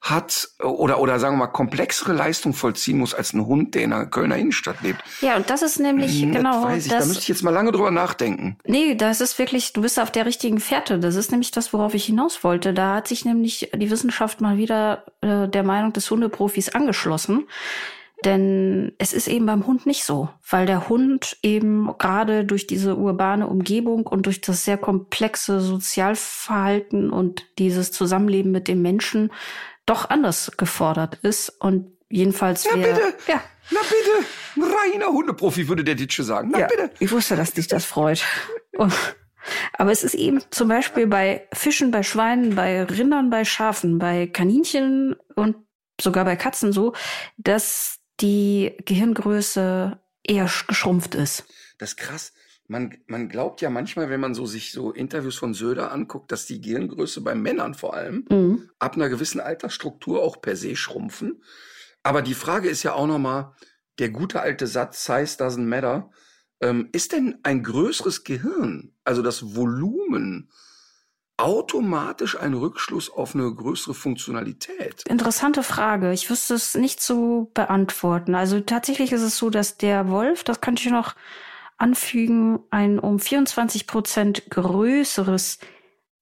hat oder oder sagen wir mal komplexere Leistung vollziehen muss als ein Hund, der in einer Kölner Innenstadt lebt? Ja, und das ist nämlich Hm, genau das weiß ich. Da das. müsste ich jetzt mal lange drüber nachdenken. Nee, das ist wirklich, du bist auf der richtigen Fährte. Das ist nämlich das, worauf ich hinaus wollte. Da hat sich nämlich die Wissenschaft mal wieder äh, der Meinung des Hundeprofis angeschlossen. Denn es ist eben beim Hund nicht so, weil der Hund eben gerade durch diese urbane Umgebung und durch das sehr komplexe Sozialverhalten und dieses Zusammenleben mit dem Menschen doch anders gefordert ist. Und jedenfalls Ja, wär- bitte. Ja, Na bitte, ein reiner Hundeprofi würde der Ditsche sagen. Na ja, bitte. ich wusste, dass dich das freut. Und- Aber es ist eben zum Beispiel bei Fischen, bei Schweinen, bei Rindern, bei Schafen, bei Kaninchen und sogar bei Katzen so, dass die Gehirngröße eher sch- geschrumpft ist. Das ist krass. Man, man glaubt ja manchmal, wenn man so sich so Interviews von Söder anguckt, dass die Gehirngröße bei Männern vor allem Mhm. ab einer gewissen Altersstruktur auch per se schrumpfen. Aber die Frage ist ja auch nochmal, der gute alte Satz, Size doesn't matter. Ähm, ist denn ein größeres Gehirn, also das Volumen, automatisch ein Rückschluss auf eine größere Funktionalität? Interessante Frage. Ich wüsste es nicht zu beantworten. Also tatsächlich ist es so, dass der Wolf, das könnte ich noch anfügen, ein um 24 Prozent größeres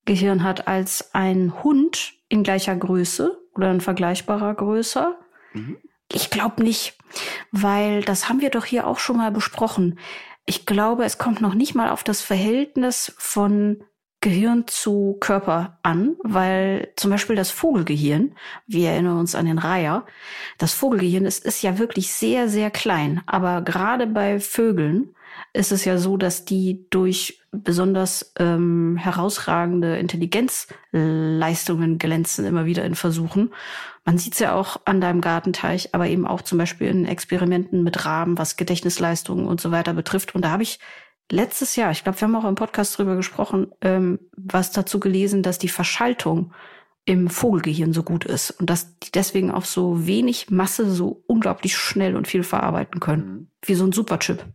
Gehirn hat als ein Hund in gleicher Größe oder in vergleichbarer Größe. Mhm. Ich glaube nicht, weil das haben wir doch hier auch schon mal besprochen. Ich glaube, es kommt noch nicht mal auf das Verhältnis von Gehirn zu Körper an, weil zum Beispiel das Vogelgehirn, wir erinnern uns an den Reiher, das Vogelgehirn ist, ist ja wirklich sehr, sehr klein. Aber gerade bei Vögeln ist es ja so, dass die durch besonders ähm, herausragende Intelligenzleistungen glänzen, immer wieder in Versuchen. Man sieht es ja auch an deinem Gartenteich, aber eben auch zum Beispiel in Experimenten mit Raben, was Gedächtnisleistungen und so weiter betrifft. Und da habe ich letztes Jahr, ich glaube, wir haben auch im Podcast drüber gesprochen, ähm, was dazu gelesen, dass die Verschaltung im Vogelgehirn so gut ist und dass die deswegen auf so wenig Masse so unglaublich schnell und viel verarbeiten können. Mhm. Wie so ein Superchip.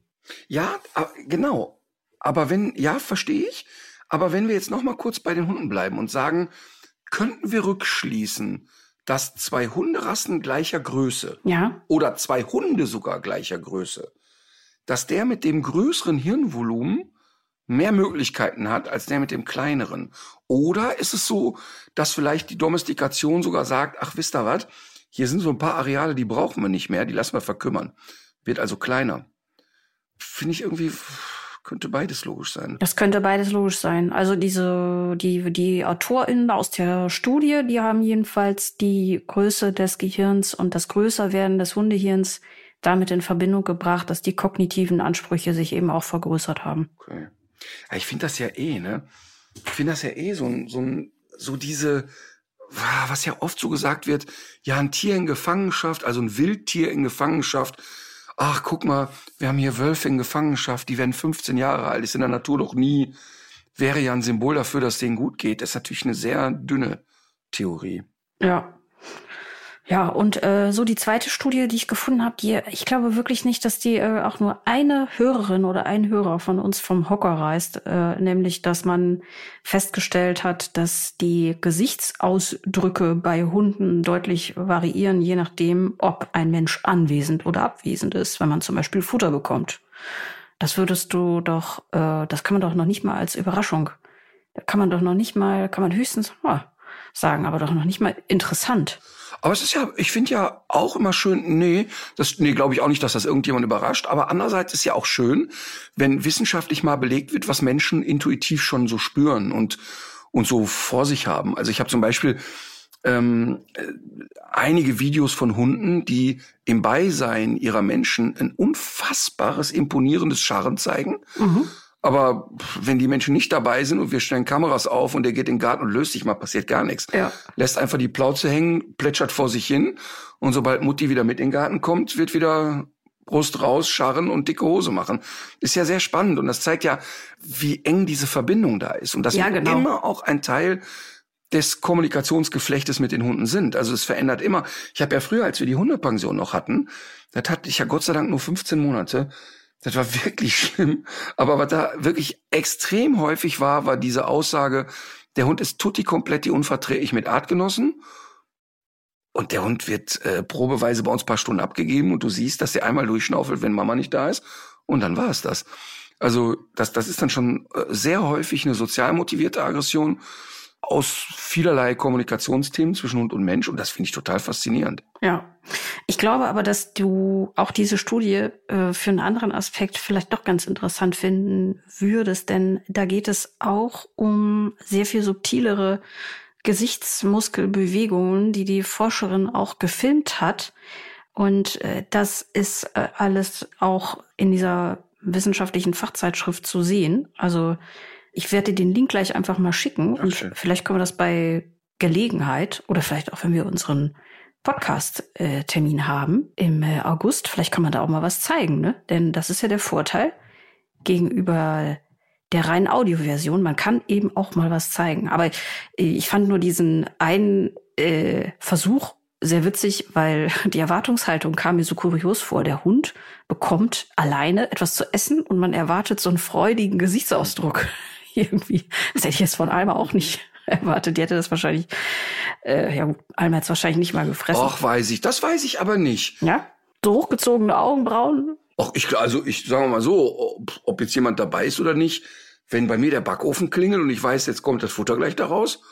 Ja, genau. Aber wenn, ja, verstehe ich. Aber wenn wir jetzt noch mal kurz bei den Hunden bleiben und sagen, könnten wir rückschließen, dass zwei Hunderassen gleicher Größe Ja, oder zwei Hunde sogar gleicher Größe, dass der mit dem größeren Hirnvolumen mehr Möglichkeiten hat als der mit dem kleineren? Oder ist es so, dass vielleicht die Domestikation sogar sagt, ach, wisst ihr was? Hier sind so ein paar Areale, die brauchen wir nicht mehr, die lassen wir verkümmern. Wird also kleiner. Finde ich irgendwie, könnte beides logisch sein. das könnte beides logisch sein. Also diese, die, die AutorInnen aus der Studie, die haben jedenfalls die Größe des Gehirns und das Größerwerden des Hundehirns damit in Verbindung gebracht, dass die kognitiven Ansprüche sich eben auch vergrößert haben. Okay. Ja, ich finde das ja eh, ne? Ich finde das ja eh so ein, so ein, so diese, was ja oft so gesagt wird, ja, ein Tier in Gefangenschaft, also ein Wildtier in Gefangenschaft. Ach, guck mal, wir haben hier Wölfe in Gefangenschaft, die werden 15 Jahre alt, ist in der Natur doch nie, wäre ja ein Symbol dafür, dass denen gut geht. Das ist natürlich eine sehr dünne Theorie. Ja. Ja, und äh, so die zweite Studie, die ich gefunden habe, die ich glaube wirklich nicht, dass die äh, auch nur eine Hörerin oder ein Hörer von uns vom Hocker reißt, äh, nämlich dass man festgestellt hat, dass die Gesichtsausdrücke bei Hunden deutlich variieren, je nachdem, ob ein Mensch anwesend oder abwesend ist, wenn man zum Beispiel Futter bekommt. Das würdest du doch, äh, das kann man doch noch nicht mal als Überraschung kann man doch noch nicht mal, kann man höchstens oh, sagen, aber doch noch nicht mal interessant. Aber es ist ja, ich finde ja auch immer schön, nee, das, nee, glaube ich auch nicht, dass das irgendjemand überrascht. Aber andererseits ist ja auch schön, wenn wissenschaftlich mal belegt wird, was Menschen intuitiv schon so spüren und, und so vor sich haben. Also ich habe zum Beispiel ähm, äh, einige Videos von Hunden, die im Beisein ihrer Menschen ein unfassbares, imponierendes Scharren zeigen. Mhm. Aber wenn die Menschen nicht dabei sind und wir stellen Kameras auf und der geht in den Garten und löst sich mal, passiert gar nichts. Ja. Lässt einfach die Plauze hängen, plätschert vor sich hin und sobald Mutti wieder mit in den Garten kommt, wird wieder Brust raus, scharren und dicke Hose machen. Ist ja sehr spannend und das zeigt ja, wie eng diese Verbindung da ist. Und das ja, genau. immer auch ein Teil des Kommunikationsgeflechtes mit den Hunden sind. Also es verändert immer. Ich habe ja früher, als wir die Hundepension noch hatten, das hatte ich ja Gott sei Dank nur 15 Monate, das war wirklich schlimm. Aber was da wirklich extrem häufig war, war diese Aussage, der Hund ist tutti kompletti unverträglich mit Artgenossen. Und der Hund wird äh, probeweise bei uns paar Stunden abgegeben und du siehst, dass der einmal durchschnaufelt, wenn Mama nicht da ist. Und dann war es das. Also das, das ist dann schon äh, sehr häufig eine sozial motivierte Aggression aus vielerlei Kommunikationsthemen zwischen Hund und Mensch. Und das finde ich total faszinierend. Ja. Ich glaube aber, dass du auch diese Studie äh, für einen anderen Aspekt vielleicht doch ganz interessant finden würdest, denn da geht es auch um sehr viel subtilere Gesichtsmuskelbewegungen, die die Forscherin auch gefilmt hat. Und äh, das ist äh, alles auch in dieser wissenschaftlichen Fachzeitschrift zu sehen. Also ich werde dir den Link gleich einfach mal schicken Ach, und schön. vielleicht können wir das bei Gelegenheit oder vielleicht auch, wenn wir unseren Podcast-Termin haben im äh, August, vielleicht kann man da auch mal was zeigen, ne? Denn das ist ja der Vorteil gegenüber der reinen Audioversion. Man kann eben auch mal was zeigen. Aber äh, ich fand nur diesen einen äh, Versuch sehr witzig, weil [LAUGHS] die Erwartungshaltung kam mir so kurios vor. Der Hund bekommt alleine etwas zu essen und man erwartet so einen freudigen Gesichtsausdruck. Irgendwie. Das hätte ich jetzt von Alma auch nicht erwartet. Die hätte das wahrscheinlich, äh, ja, Alma hat es wahrscheinlich nicht mal gefressen. Och, weiß ich. Das weiß ich aber nicht. Ja? So hochgezogene Augenbrauen. Och, ich, also ich sage mal so, ob, ob jetzt jemand dabei ist oder nicht, wenn bei mir der Backofen klingelt und ich weiß, jetzt kommt das Futter gleich da raus,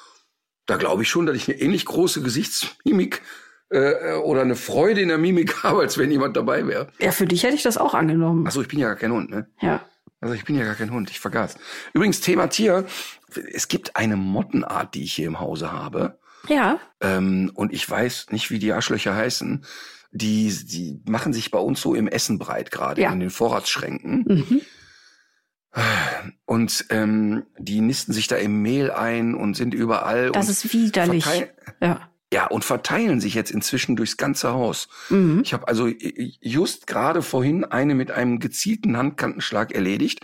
da glaube ich schon, dass ich eine ähnlich große Gesichtsmimik äh, oder eine Freude in der Mimik [LAUGHS] habe, als wenn jemand dabei wäre. Ja, für dich hätte ich das auch angenommen. Achso, ich bin ja gar kein Hund, ne? Ja. Also ich bin ja gar kein Hund, ich vergaß. Übrigens, Thema Tier. Es gibt eine Mottenart, die ich hier im Hause habe. Ja. Ähm, und ich weiß nicht, wie die Arschlöcher heißen. Die, die machen sich bei uns so im Essen breit, gerade Ja. in den Vorratsschränken. Mhm. Und ähm, die nisten sich da im Mehl ein und sind überall. Das ist widerlich. Ja. Ja, und verteilen sich jetzt inzwischen durchs ganze Haus. Mhm. Ich habe also äh, just gerade vorhin eine mit einem gezielten Handkantenschlag erledigt,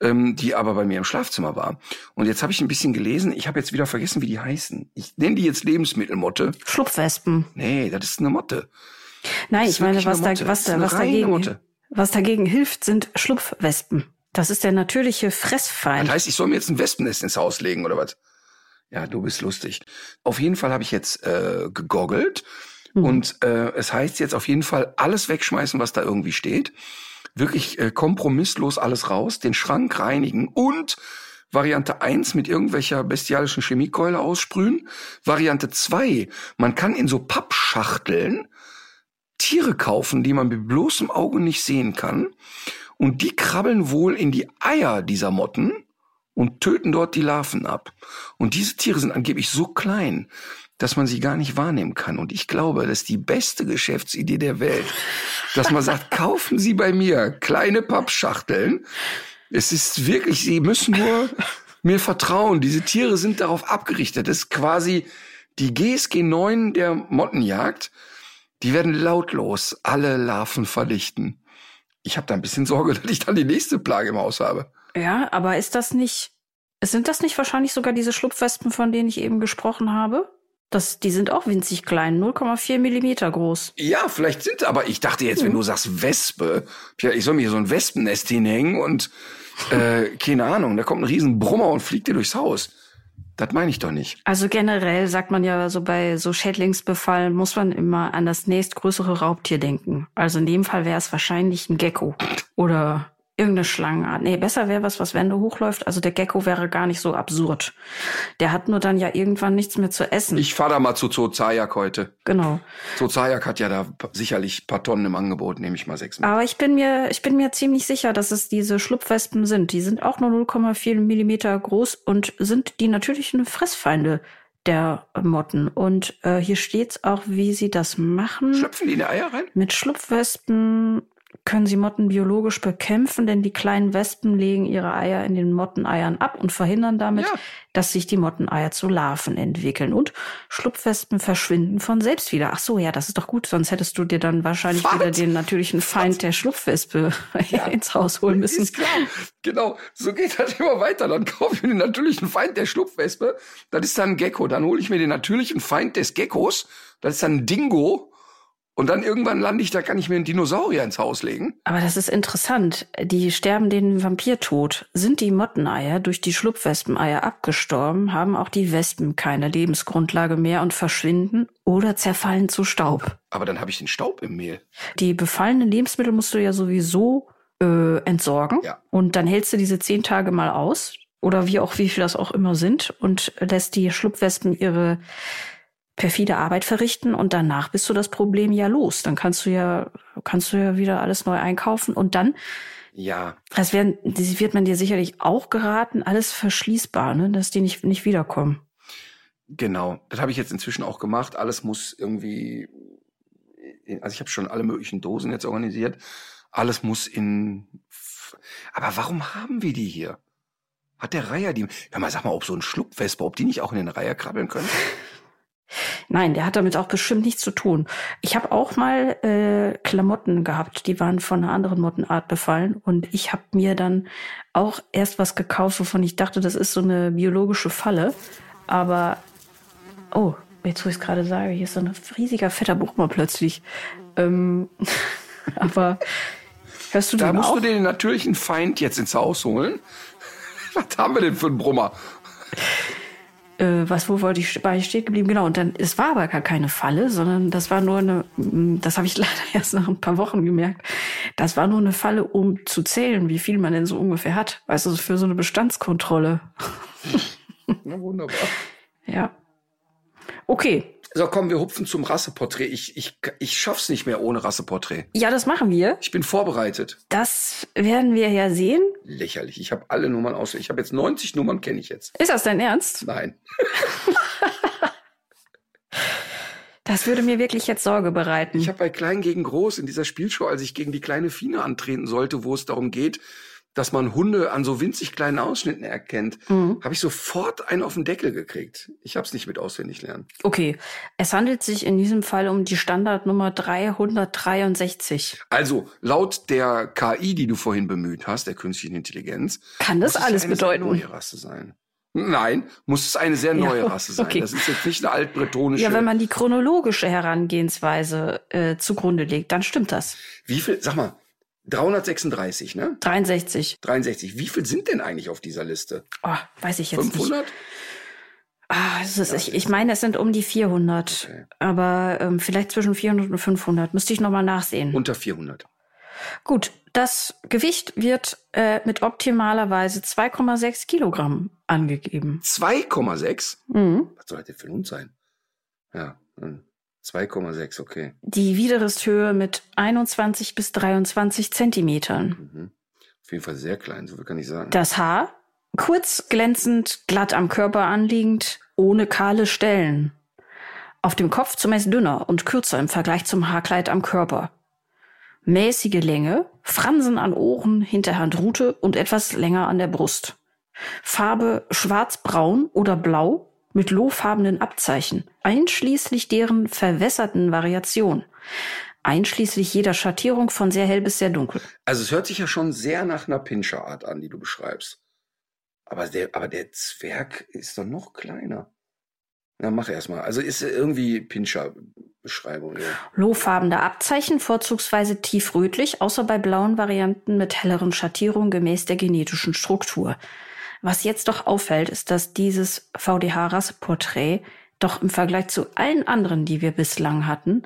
ähm, die aber bei mir im Schlafzimmer war. Und jetzt habe ich ein bisschen gelesen. Ich habe jetzt wieder vergessen, wie die heißen. Ich nenne die jetzt Lebensmittelmotte. Schlupfwespen. Nee, das ist eine Motte. Nein, ich meine, was, da, was, da, was, dagegen, was dagegen hilft, sind Schlupfwespen. Das ist der natürliche Fressfeind. Das heißt, ich soll mir jetzt ein Wespennest ins Haus legen oder was? Ja, du bist lustig. Auf jeden Fall habe ich jetzt äh, gegoggelt Mhm. und äh, es heißt jetzt auf jeden Fall alles wegschmeißen, was da irgendwie steht. Wirklich äh, kompromisslos alles raus, den Schrank reinigen und Variante 1 mit irgendwelcher bestialischen Chemiekeule aussprühen. Variante 2, man kann in so Pappschachteln Tiere kaufen, die man mit bloßem Auge nicht sehen kann. Und die krabbeln wohl in die Eier dieser Motten und töten dort die Larven ab. Und diese Tiere sind angeblich so klein, dass man sie gar nicht wahrnehmen kann. Und ich glaube, das ist die beste Geschäftsidee der Welt, dass man sagt, [LAUGHS] kaufen Sie bei mir kleine Pappschachteln. Es ist wirklich, Sie müssen nur mir vertrauen. Diese Tiere sind darauf abgerichtet. Das ist quasi die GSG 9 der Mottenjagd. Die werden lautlos alle Larven vernichten. Ich habe da ein bisschen Sorge, [LAUGHS] dass ich dann die nächste Plage im Haus habe. Ja, aber ist das nicht, sind das nicht wahrscheinlich sogar diese Schlupfwespen, von denen ich eben gesprochen habe? Das, die sind auch winzig klein, 0,4 Millimeter groß. Ja, vielleicht sind, aber ich dachte jetzt, Hm. wenn du sagst Wespe, ja, ich soll mir hier so ein Wespennest hinhängen und äh, keine Ahnung, da kommt ein riesen Brummer und fliegt dir durchs Haus. Das meine ich doch nicht. Also generell sagt man ja so bei so Schädlingsbefallen muss man immer an das nächstgrößere Raubtier denken. Also in dem Fall wäre es wahrscheinlich ein Gecko oder Irgendeine Schlangenart. Nee, besser wäre was, was Wände hochläuft. Also der Gecko wäre gar nicht so absurd. Der hat nur dann ja irgendwann nichts mehr zu essen. Ich fahre da mal zu Zozajak heute. genau. Zozajak hat ja da sicherlich ein paar Tonnen im Angebot, nehme ich mal sechs mit. Aber ich bin mir, ich bin mir ziemlich sicher, dass es diese Schlupfwespen sind. Die sind auch nur 0,4 Millimeter groß und sind die natürlichen Fressfeinde der Motten. Und äh, hier steht's auch, wie sie das machen. Schlüpfen die in die Eier rein? Mit Schlupfwespen können sie Motten biologisch bekämpfen, denn die kleinen Wespen legen ihre Eier in den Motteneiern ab und verhindern damit, Ja. dass sich die Motteneier zu Larven entwickeln. Und Schlupfwespen verschwinden von selbst wieder. Ach so, ja, das ist doch gut, sonst hättest du dir dann wahrscheinlich Was? wieder den natürlichen Feind der Schlupfwespe [LAUGHS] ins Haus holen müssen. Ist klar. Genau. So geht das immer weiter. Dann kaufe ich mir den natürlichen Feind der Schlupfwespe. Das ist dann ein Gecko. Dann hole ich mir den natürlichen Feind des Geckos. Das ist dann ein Dingo. Und dann irgendwann lande ich, da kann ich mir einen Dinosaurier ins Haus legen. Aber das ist interessant. Die sterben den Vampirtod. Sind die Motteneier durch die Schlupfwespeneier abgestorben, haben auch die Wespen keine Lebensgrundlage mehr und verschwinden oder zerfallen zu Staub. Aber dann habe ich den Staub im Mehl. Die befallenen Lebensmittel musst du ja sowieso äh, entsorgen. Ja. Und dann hältst du diese zehn Tage mal aus. Oder wie auch, wie viel das auch immer sind. Und lässt die Schlupfwespen ihre perfide Arbeit verrichten und danach bist du das Problem ja los. Dann kannst du ja, kannst du ja wieder alles neu einkaufen und dann, Ja. das werden, das wird man dir sicherlich auch geraten, alles verschließbar, ne, dass die nicht, nicht wiederkommen. Genau, das habe ich jetzt inzwischen auch gemacht. Alles muss irgendwie, also ich habe schon alle möglichen Dosen jetzt organisiert. Alles muss in. Aber warum haben wir die hier? Hat der Reiher die? Hör mal, sag mal, ob so ein Schlupfwespe, ob die nicht auch in den Reiher krabbeln können? [LAUGHS] Nein, der hat damit auch bestimmt nichts zu tun. Ich habe auch mal äh, Klamotten gehabt, die waren von einer anderen Mottenart befallen und ich habe mir dann auch erst was gekauft, wovon ich dachte, das ist so eine biologische Falle. Aber oh, jetzt wo ich es gerade sage, hier ist so ein riesiger fetter Buchmann plötzlich. Ähm, [LAUGHS] aber hörst du Da musst auch? du den natürlichen Feind jetzt ins Haus holen. [LAUGHS] Was haben wir denn für einen Brummer? Äh, was, wo wollte ich, war ich stehen geblieben? Genau, und dann, es war aber gar keine Falle, sondern das war nur eine, mm, das habe ich [LAUGHS] leider erst nach ein paar Wochen gemerkt, das war nur eine Falle, um zu zählen, wie viel man denn so ungefähr hat. Weißt du, für so eine Bestandskontrolle. [LAUGHS] Na wunderbar. Ja. Okay. So, komm, wir hupfen zum Rasseporträt. Ich, ich, ich schaff's nicht mehr ohne Rasseporträt. Ja, das machen wir. Ich bin vorbereitet. Das werden wir ja sehen. Lächerlich. Ich habe alle Nummern aus. Ich habe jetzt 90 Nummern, kenne ich jetzt. Ist das dein Ernst? Nein. [LAUGHS] Das würde mir wirklich jetzt Sorge bereiten. Ich habe bei Klein gegen Groß in dieser Spielshow, als ich gegen die kleine Fine antreten sollte, wo es darum geht, dass man Hunde an so winzig kleinen Ausschnitten erkennt, Mhm. habe ich sofort einen auf den Deckel gekriegt. Ich habe es nicht mit auswendig lernen. Okay. Es handelt sich in diesem Fall um die Standardnummer 363. Also laut der KI, die du vorhin bemüht hast, der künstlichen Intelligenz, Kann das muss es alles eine bedeuten? Sehr neue Rasse sein. Nein, muss es eine sehr neue Ja, Rasse sein. okay. Das ist jetzt nicht eine altbretonische. Ja, wenn man die chronologische Herangehensweise äh, zugrunde legt, dann stimmt das. Wie viel? Sag mal, 336, ne? 63. 63. Wie viel sind denn eigentlich auf dieser Liste? Oh, weiß ich jetzt nicht. 500? Ah, es ist, ich, ich meine, es sind um die 400. Okay. Aber ähm, vielleicht zwischen 400 und 500. Müsste ich nochmal nachsehen. Unter 400. Gut, das Gewicht wird äh, mit optimalerweise 2,6 Kilogramm angegeben. 2,6? Mhm. Was soll das denn für ein Hund sein? Ja, hm. 2,6, okay. Die Widerristhöhe mit 21 bis 23 Zentimetern. Mhm. Auf jeden Fall sehr klein, so viel kann ich sagen. Das Haar kurz, glänzend, glatt am Körper anliegend, ohne kahle Stellen. Auf dem Kopf zumeist dünner und kürzer im Vergleich zum Haarkleid am Körper. Mäßige Länge, Fransen an Ohren, Hinterhand Rute und etwas länger an der Brust. Farbe schwarzbraun oder blau mit lohfarbenen Abzeichen, einschließlich deren verwässerten Variation. Einschließlich jeder Schattierung von sehr hell bis sehr dunkel. Also es hört sich ja schon sehr nach einer Pinscher-Art an, die du beschreibst. Aber der, aber der Zwerg ist doch noch kleiner. Na, mach erst mal. Also ist irgendwie Pinscher-Beschreibung. Ja. Lohfarbene Abzeichen, vorzugsweise tiefrötlich, außer bei blauen Varianten mit helleren Schattierungen gemäß der genetischen Struktur. Was jetzt doch auffällt, ist, dass dieses VDH-Rasseporträt doch im Vergleich zu allen anderen, die wir bislang hatten,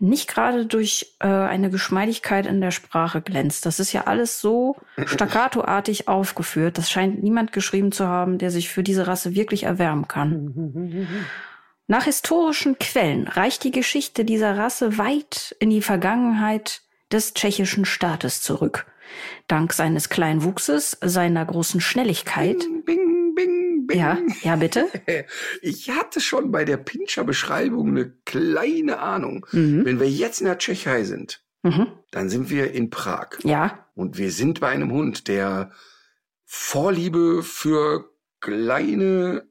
nicht gerade durch äh, eine Geschmeidigkeit in der Sprache glänzt. Das ist ja alles so [CLEARS THROAT] staccatoartig aufgeführt. Das scheint niemand geschrieben zu haben, der sich für diese Rasse wirklich erwärmen kann. [LAUGHS] Nach historischen Quellen reicht die Geschichte dieser Rasse weit in die Vergangenheit des tschechischen Staates zurück. Dank seines kleinen Wuchses, seiner großen Schnelligkeit. Bing, bing, bing, bing. Ja, ja, bitte. [LAUGHS] Ich hatte schon bei der Pinscher-Beschreibung eine kleine Ahnung. Wenn wir jetzt in der Tschechei sind, Mhm. dann sind wir in Prag. Ja, Und wir sind bei einem Hund, der Vorliebe für kleine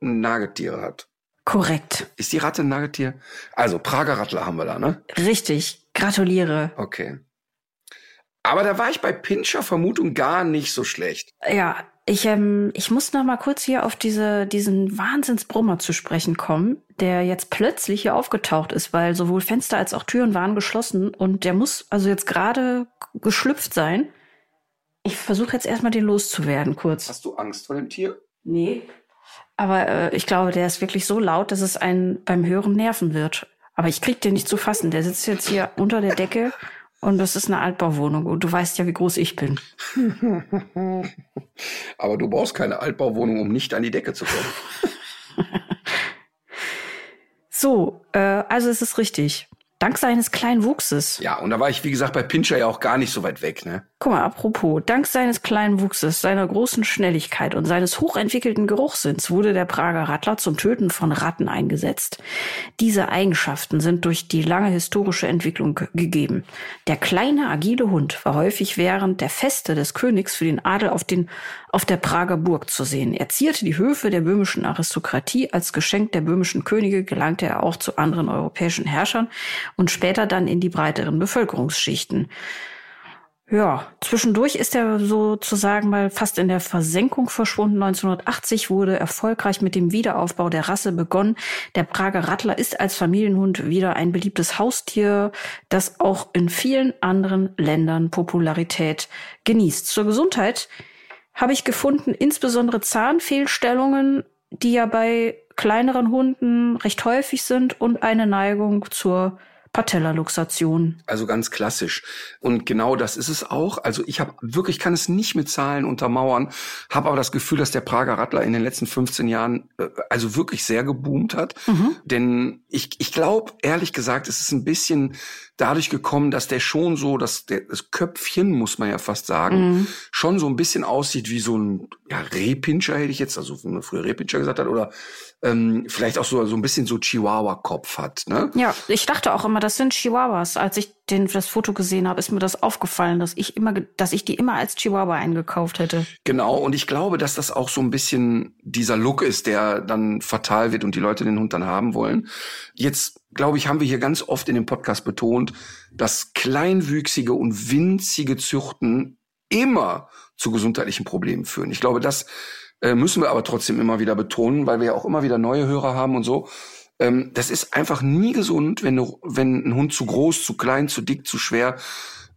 Nagetiere hat. korrekt. Ist die Ratte ein Nagetier? Also, Prager Rattler haben wir da, ne? Richtig. Gratuliere. Okay. Aber da war ich bei Pinscher Vermutung gar nicht so schlecht. Ja, ich, ähm, ich muss noch mal kurz hier auf diese, diesen Wahnsinnsbrummer zu sprechen kommen, der jetzt plötzlich hier aufgetaucht ist, weil sowohl Fenster als auch Türen waren geschlossen und der muss also jetzt gerade geschlüpft sein. Ich versuche jetzt erstmal den loszuwerden, kurz. Hast du Angst vor dem Tier? Nee. Aber äh, ich glaube, der ist wirklich so laut, dass es einen beim Hören nerven wird. Aber ich krieg den nicht zu fassen. Der sitzt jetzt hier unter der Decke [LAUGHS] und das ist eine Altbauwohnung. Und du weißt ja, wie groß ich bin. [LAUGHS] Aber du brauchst keine Altbauwohnung, um nicht an die Decke zu kommen. [LAUGHS] So, äh, also es ist richtig. Dank seines kleinen Wuchses. Ja, und da war ich, wie gesagt, bei Pinscher ja auch gar nicht so weit weg, ne? Guck mal, apropos, dank seines kleinen Wuchses, seiner großen Schnelligkeit und seines hochentwickelten Geruchssinns wurde der Prager Rattler zum Töten von Ratten eingesetzt. Diese Eigenschaften sind durch die lange historische Entwicklung ge- gegeben. Der kleine, agile Hund war häufig während der Feste des Königs für den Adel auf, den, auf der Prager Burg zu sehen. Er zierte die Höfe der böhmischen Aristokratie. Als Geschenk der böhmischen Könige gelangte er auch zu anderen europäischen Herrschern und später dann in die breiteren Bevölkerungsschichten. Ja, zwischendurch ist er sozusagen mal fast in der Versenkung verschwunden. 1980 wurde erfolgreich mit dem Wiederaufbau der Rasse begonnen. Der Prager Rattler ist als Familienhund wieder ein beliebtes Haustier, das auch in vielen anderen Ländern Popularität genießt. Zur Gesundheit habe ich gefunden, insbesondere Zahnfehlstellungen, die ja bei kleineren Hunden recht häufig sind und eine Neigung zur Patellaluxation. Also ganz klassisch. Und genau das ist es auch. Also ich habe wirklich, kann es nicht mit Zahlen untermauern, habe aber das Gefühl, dass der Prager Rattler in den letzten 15 Jahren äh, also wirklich sehr geboomt hat. Denn ich, ich glaube, ehrlich gesagt, es ist ein bisschen dadurch gekommen, dass der schon so, dass der, das Köpfchen, muss man ja fast sagen, schon so ein bisschen aussieht wie so ein ja, Rehpinscher, hätte ich jetzt, also wie man früher Rehpinscher gesagt hat, oder ähm, vielleicht auch so, so ein bisschen so Chihuahua-Kopf hat. Ne? Ja, ich dachte auch immer, das sind Chihuahuas. Als ich den, das Foto gesehen habe, ist mir das aufgefallen, dass ich immer, dass ich die immer als Chihuahua eingekauft hätte. Genau, und ich glaube, dass das auch so ein bisschen dieser Look ist, der dann fatal wird und die Leute den Hund dann haben wollen. Jetzt, glaube ich, haben wir hier ganz oft in dem Podcast betont, dass kleinwüchsige und winzige Züchten immer zu gesundheitlichen Problemen führen. Ich glaube, das äh, müssen wir aber trotzdem immer wieder betonen, weil wir ja auch immer wieder neue Hörer haben und so. Ähm, das ist einfach nie gesund, wenn, du, wenn ein Hund zu groß, zu klein, zu dick, zu schwer,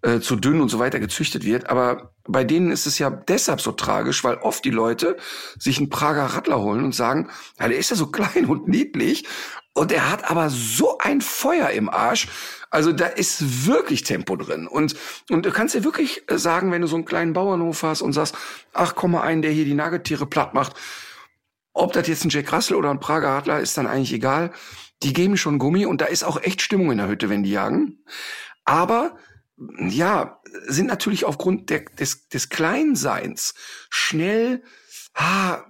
äh, zu dünn und so weiter gezüchtet wird. Aber bei denen ist es ja deshalb so tragisch, weil oft die Leute sich einen Prager Rattler holen und sagen, ja, der ist ja so [LAUGHS] klein und niedlich und er hat aber so ein Feuer im Arsch. Also da ist wirklich Tempo drin. Und, und du kannst dir wirklich sagen, wenn du so einen kleinen Bauernhof hast und sagst, ach, komm mal ein, der hier die Nagetiere platt macht, ob das jetzt ein Jack Russell oder ein Prager Radler ist dann eigentlich egal. Die geben schon Gummi und da ist auch echt Stimmung in der Hütte, wenn die jagen. Aber ja, sind natürlich aufgrund der, des, des Kleinseins schnell ah,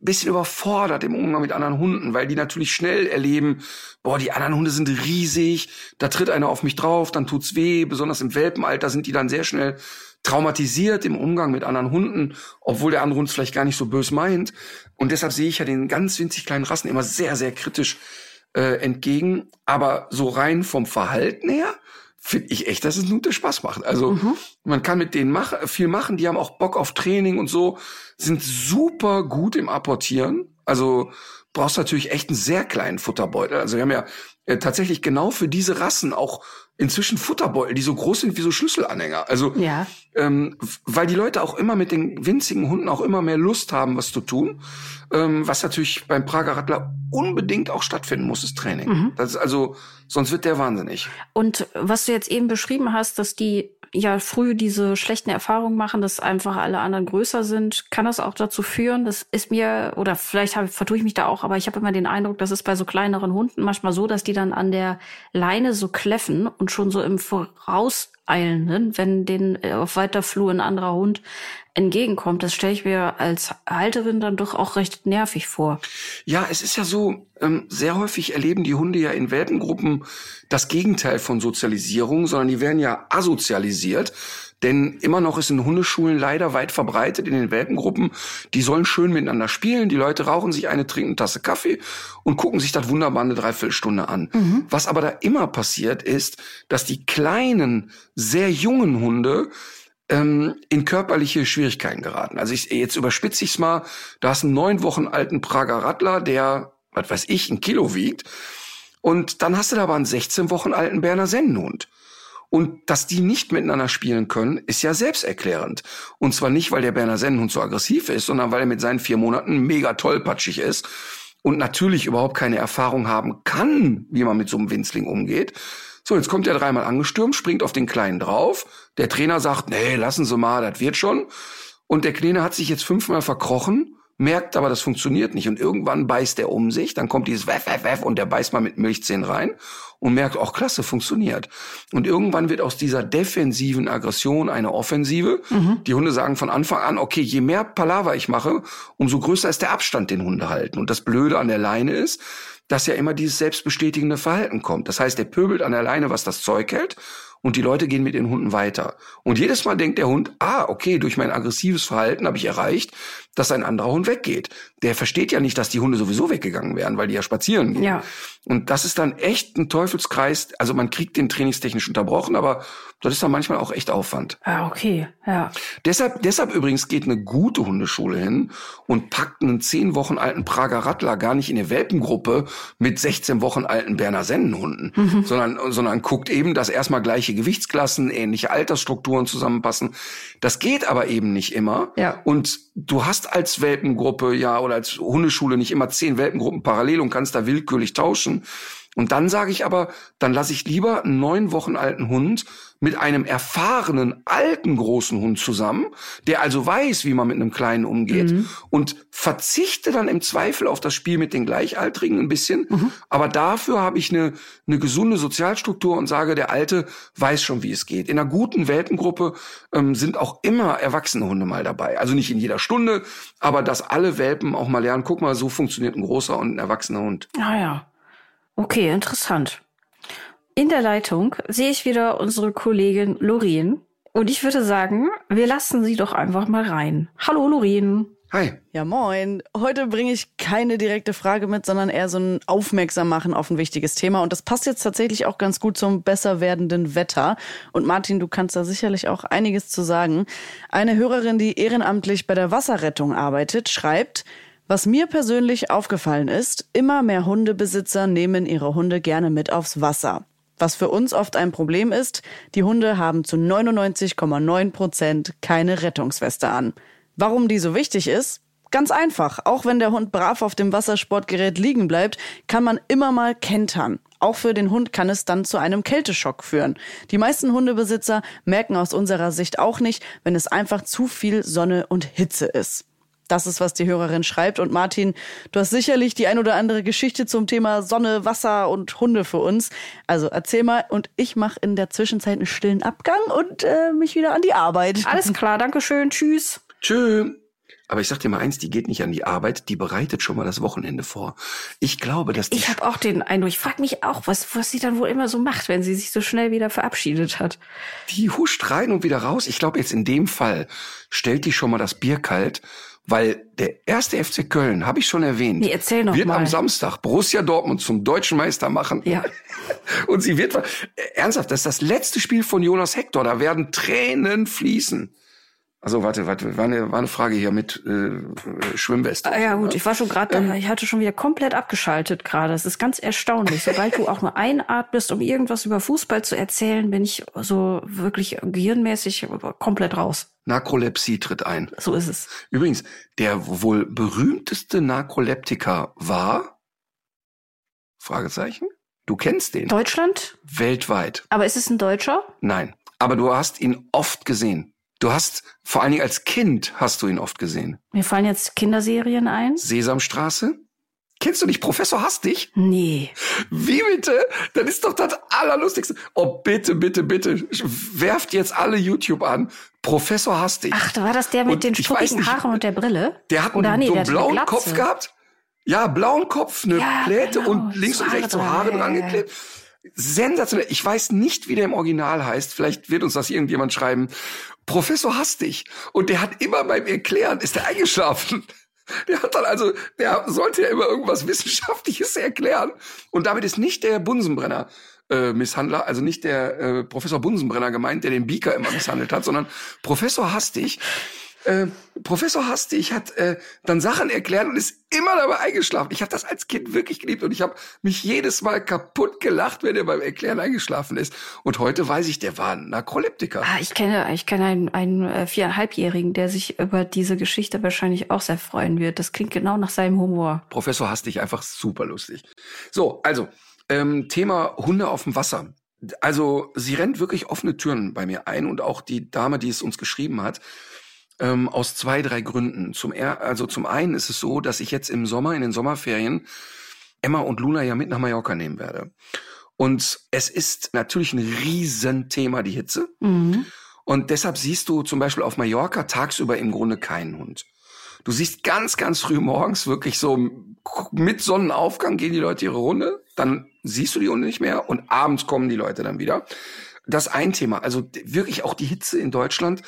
bisschen überfordert im Umgang mit anderen Hunden, weil die natürlich schnell erleben, boah, die anderen Hunde sind riesig, da tritt einer auf mich drauf, dann tut's weh, besonders im Welpenalter sind die dann sehr schnell traumatisiert im Umgang mit anderen Hunden, obwohl der andere Hund es vielleicht gar nicht so bös meint. Und deshalb sehe ich ja den ganz winzig kleinen Rassen immer sehr, sehr kritisch äh, entgegen. Aber so rein vom Verhalten her finde ich echt, dass es einen guten Spaß macht. Also man kann mit denen mach, viel machen, die haben auch Bock auf Training und so, sind super gut im Apportieren. Also brauchst du natürlich echt einen sehr kleinen Futterbeutel. Also wir haben ja äh, tatsächlich genau für diese Rassen auch inzwischen Futterbeutel, die so groß sind wie so Schlüsselanhänger. Also Ja. Ähm, weil die Leute auch immer mit den winzigen Hunden auch immer mehr Lust haben, was zu tun. Ähm, was natürlich beim Prager Radler unbedingt auch stattfinden muss, ist Training. Mhm. Das ist also, sonst wird der wahnsinnig. Und was du jetzt eben beschrieben hast, dass die ja früh diese schlechten Erfahrungen machen, dass einfach alle anderen größer sind, kann das auch dazu führen, das ist mir, oder vielleicht hab, vertue ich mich da auch, aber ich habe immer den Eindruck, das ist bei so kleineren Hunden manchmal so, dass die dann an der Leine so kläffen und schon so im Vorauseilenden, wenn den äh, auf weiter Flur ein anderer Hund entgegenkommt, das stelle ich mir als Halterin dann doch auch recht nervig vor. Ja, es ist ja so, ähm, sehr häufig erleben die Hunde ja in Welpengruppen das Gegenteil von Sozialisierung, sondern die werden ja asozialisiert. Denn immer noch ist in Hundeschulen leider weit verbreitet in den Welpengruppen, die sollen schön miteinander spielen, die Leute rauchen sich eine, trinken eine Tasse Kaffee und gucken sich das wunderbar eine Dreiviertelstunde an. Was aber da immer passiert ist, dass die kleinen, sehr jungen Hunde ähm, in körperliche Schwierigkeiten geraten. Also ich, jetzt überspitze ich's mal, da hast einen neun Wochen alten Prager Radler, der, was weiß ich, ein Kilo wiegt. Und dann hast du da aber einen 16 Wochen alten Berner Sennenhund. Und dass die nicht miteinander spielen können, ist ja selbsterklärend. Und zwar nicht, weil der Berner Sennenhund so aggressiv ist, sondern weil er mit seinen vier Monaten mega tollpatschig ist und natürlich überhaupt keine Erfahrung haben kann, wie man mit so einem Winzling umgeht. So, jetzt kommt er dreimal angestürmt, springt auf den Kleinen drauf. Der Trainer sagt, nee, lassen Sie mal, das wird schon. Und der Kleine hat sich jetzt fünfmal verkrochen, merkt aber, das funktioniert nicht. Und irgendwann beißt er um sich, dann kommt dieses Weff, Weff, Weff und der beißt mal mit Milchzähnen rein und merkt, auch klasse, funktioniert. Und irgendwann wird aus dieser defensiven Aggression eine Offensive. Die Hunde sagen von Anfang an, okay, je mehr Palaver ich mache, umso größer ist der Abstand, den Hunde halten. Und das Blöde an der Leine ist, dass ja immer dieses selbstbestätigende Verhalten kommt. Das heißt, der pöbelt an der Leine, was das Zeug hält, und die Leute gehen mit den Hunden weiter. Und jedes Mal denkt der Hund, ah, okay, durch mein aggressives Verhalten habe ich erreicht, dass ein anderer Hund weggeht. Der versteht ja nicht, dass die Hunde sowieso weggegangen wären, weil die ja spazieren gehen. Ja. Und das ist dann echt ein Teufelskreis. Also man kriegt den trainingstechnisch unterbrochen, aber das ist dann manchmal auch echt Aufwand. Ah, okay, ja. Deshalb, deshalb übrigens geht eine gute Hundeschule hin und packt einen zehn Wochen alten Prager Rattler gar nicht in eine Welpengruppe mit 16 Wochen alten Berner Sennenhunden, sondern, sondern guckt eben, dass erstmal gleiche Gewichtsklassen, ähnliche Altersstrukturen zusammenpassen. Das geht aber eben nicht immer. Ja. Und du hast als Welpengruppe ja oder als Hundeschule nicht immer zehn Welpengruppen parallel und kannst da willkürlich tauschen. Und dann sage ich aber, dann lasse ich lieber einen neun Wochen alten Hund mit einem erfahrenen alten großen Hund zusammen, der also weiß, wie man mit einem kleinen umgeht und verzichte dann im Zweifel auf das Spiel mit den Gleichaltrigen ein bisschen. Aber dafür habe ich eine, eine gesunde Sozialstruktur und sage, der Alte weiß schon, wie es geht. In einer guten Welpengruppe ähm, sind auch immer erwachsene Hunde mal dabei. Also nicht in jeder Stunde, aber dass alle Welpen auch mal lernen, guck mal, so funktioniert ein großer und ein erwachsener Hund. Ah ja. Okay, interessant. In der Leitung sehe ich wieder unsere Kollegin Lorien. Und ich würde sagen, wir lassen sie doch einfach mal rein. Hallo Lorien. Hi. Ja, moin. Heute bringe ich keine direkte Frage mit, sondern eher so ein Aufmerksam machen auf ein wichtiges Thema. Und das passt jetzt tatsächlich auch ganz gut zum besser werdenden Wetter. Und Martin, du kannst da sicherlich auch einiges zu sagen. Eine Hörerin, die ehrenamtlich bei der Wasserrettung arbeitet, schreibt, was mir persönlich aufgefallen ist, immer mehr Hundebesitzer nehmen ihre Hunde gerne mit aufs Wasser. Was für uns oft ein Problem ist, die Hunde haben zu 99,9 Prozent keine Rettungsweste an. Warum die so wichtig ist? Ganz einfach. Auch wenn der Hund brav auf dem Wassersportgerät liegen bleibt, kann man immer mal kentern. Auch für den Hund kann es dann zu einem Kälteschock führen. Die meisten Hundebesitzer merken aus unserer Sicht auch nicht, wenn es einfach zu viel Sonne und Hitze ist. Das ist, was die Hörerin schreibt. Und Martin, du hast sicherlich die ein oder andere Geschichte zum Thema Sonne, Wasser und Hunde für uns. Also erzähl mal und ich mache in der Zwischenzeit einen stillen Abgang und äh, mich wieder an die Arbeit. Alles klar, danke schön, tschüss. Tschö. Aber ich sag dir mal eins, die geht nicht an die Arbeit, die bereitet schon mal das Wochenende vor. Ich glaube, dass die Ich habe auch den Eindruck, ich frage mich auch, was, was sie dann wohl immer so macht, wenn sie sich so schnell wieder verabschiedet hat. Die huscht rein und wieder raus. Ich glaube, jetzt in dem Fall stellt die schon mal das Bier kalt, weil der erste FC Köln, habe ich schon erwähnt, Nee, erzähl noch wird mal. am Samstag Borussia Dortmund zum deutschen Meister machen. Ja. [LAUGHS] Und sie wird, äh, ernsthaft, das ist das letzte Spiel von Jonas Hector, da werden Tränen fließen. Also warte, warte, war eine, war eine Frage hier mit äh, Schwimmweste. Ah, ja gut, ich war schon gerade, Ähm. ich hatte schon wieder komplett abgeschaltet gerade. Es ist ganz erstaunlich. Sobald du auch nur einatmest, um irgendwas über Fußball zu erzählen, bin ich so wirklich gehirnmäßig komplett raus. Narkolepsie tritt ein. So ist es. Übrigens, der wohl berühmteste Narkoleptiker war? Fragezeichen? Du kennst den. Deutschland? Weltweit. Aber ist es ein Deutscher? Nein. Aber du hast ihn oft gesehen. Du hast, vor allen Dingen als Kind hast du ihn oft gesehen. Mir fallen jetzt Kinderserien ein. Sesamstraße? Kennst du nicht Professor Hastig? Nee. Wie bitte? Das ist doch das Allerlustigste. Oh, bitte, bitte, bitte. Werft jetzt alle YouTube an. Professor Hastig. Ach, da war das der mit Und den nicht, Haaren und der Brille? Der hat Oder einen, nee, so der einen blauen. Kopf gehabt. Ja, blauen Kopf, eine Ja, Pläte genau. und links und rechts so Haare dran, geklebt. Sensationell. Ich weiß nicht, wie der im Original heißt. Vielleicht wird uns das irgendjemand schreiben. Professor Hastig. Und der hat immer beim Erklären, ist der eingeschlafen. Der hat dann also, der sollte ja immer irgendwas Wissenschaftliches erklären. Und damit ist nicht der Bunsenbrenner äh, Misshandler, also nicht der äh, Professor Bunsenbrenner gemeint, der den Beaker immer misshandelt hat, sondern Professor Hastig. Äh, Professor Hastig hat äh, dann Sachen erklärt und ist immer dabei eingeschlafen. Ich habe das als Kind wirklich geliebt und ich habe mich jedes Mal kaputt gelacht, wenn er beim Erklären eingeschlafen ist. Und heute weiß ich, der war ein Narkoleptiker. Ah, ich kenne, ich kenne einen, einen äh, viereinhalbjährigen, der sich über diese Geschichte wahrscheinlich auch sehr freuen wird. Das klingt genau nach seinem Humor. Professor Hastig, einfach super lustig. So, also, ähm, Thema Hunde auf dem Wasser. Also, sie rennt wirklich offene Türen bei mir ein und auch die Dame, die es uns geschrieben hat, ähm, aus zwei, drei Gründen. Zum, er also zum einen ist es so, dass ich jetzt im Sommer, in den Sommerferien, Emma und Luna ja mit nach Mallorca nehmen werde. Und es ist natürlich ein Riesenthema, die Hitze. Mhm. Und deshalb siehst du zum Beispiel auf Mallorca tagsüber im Grunde keinen Hund. Du siehst ganz, ganz früh morgens wirklich so mit Sonnenaufgang gehen die Leute ihre Runde, dann siehst du die Hunde nicht mehr und abends kommen die Leute dann wieder. Das ein Thema. Also wirklich auch die Hitze in Deutschland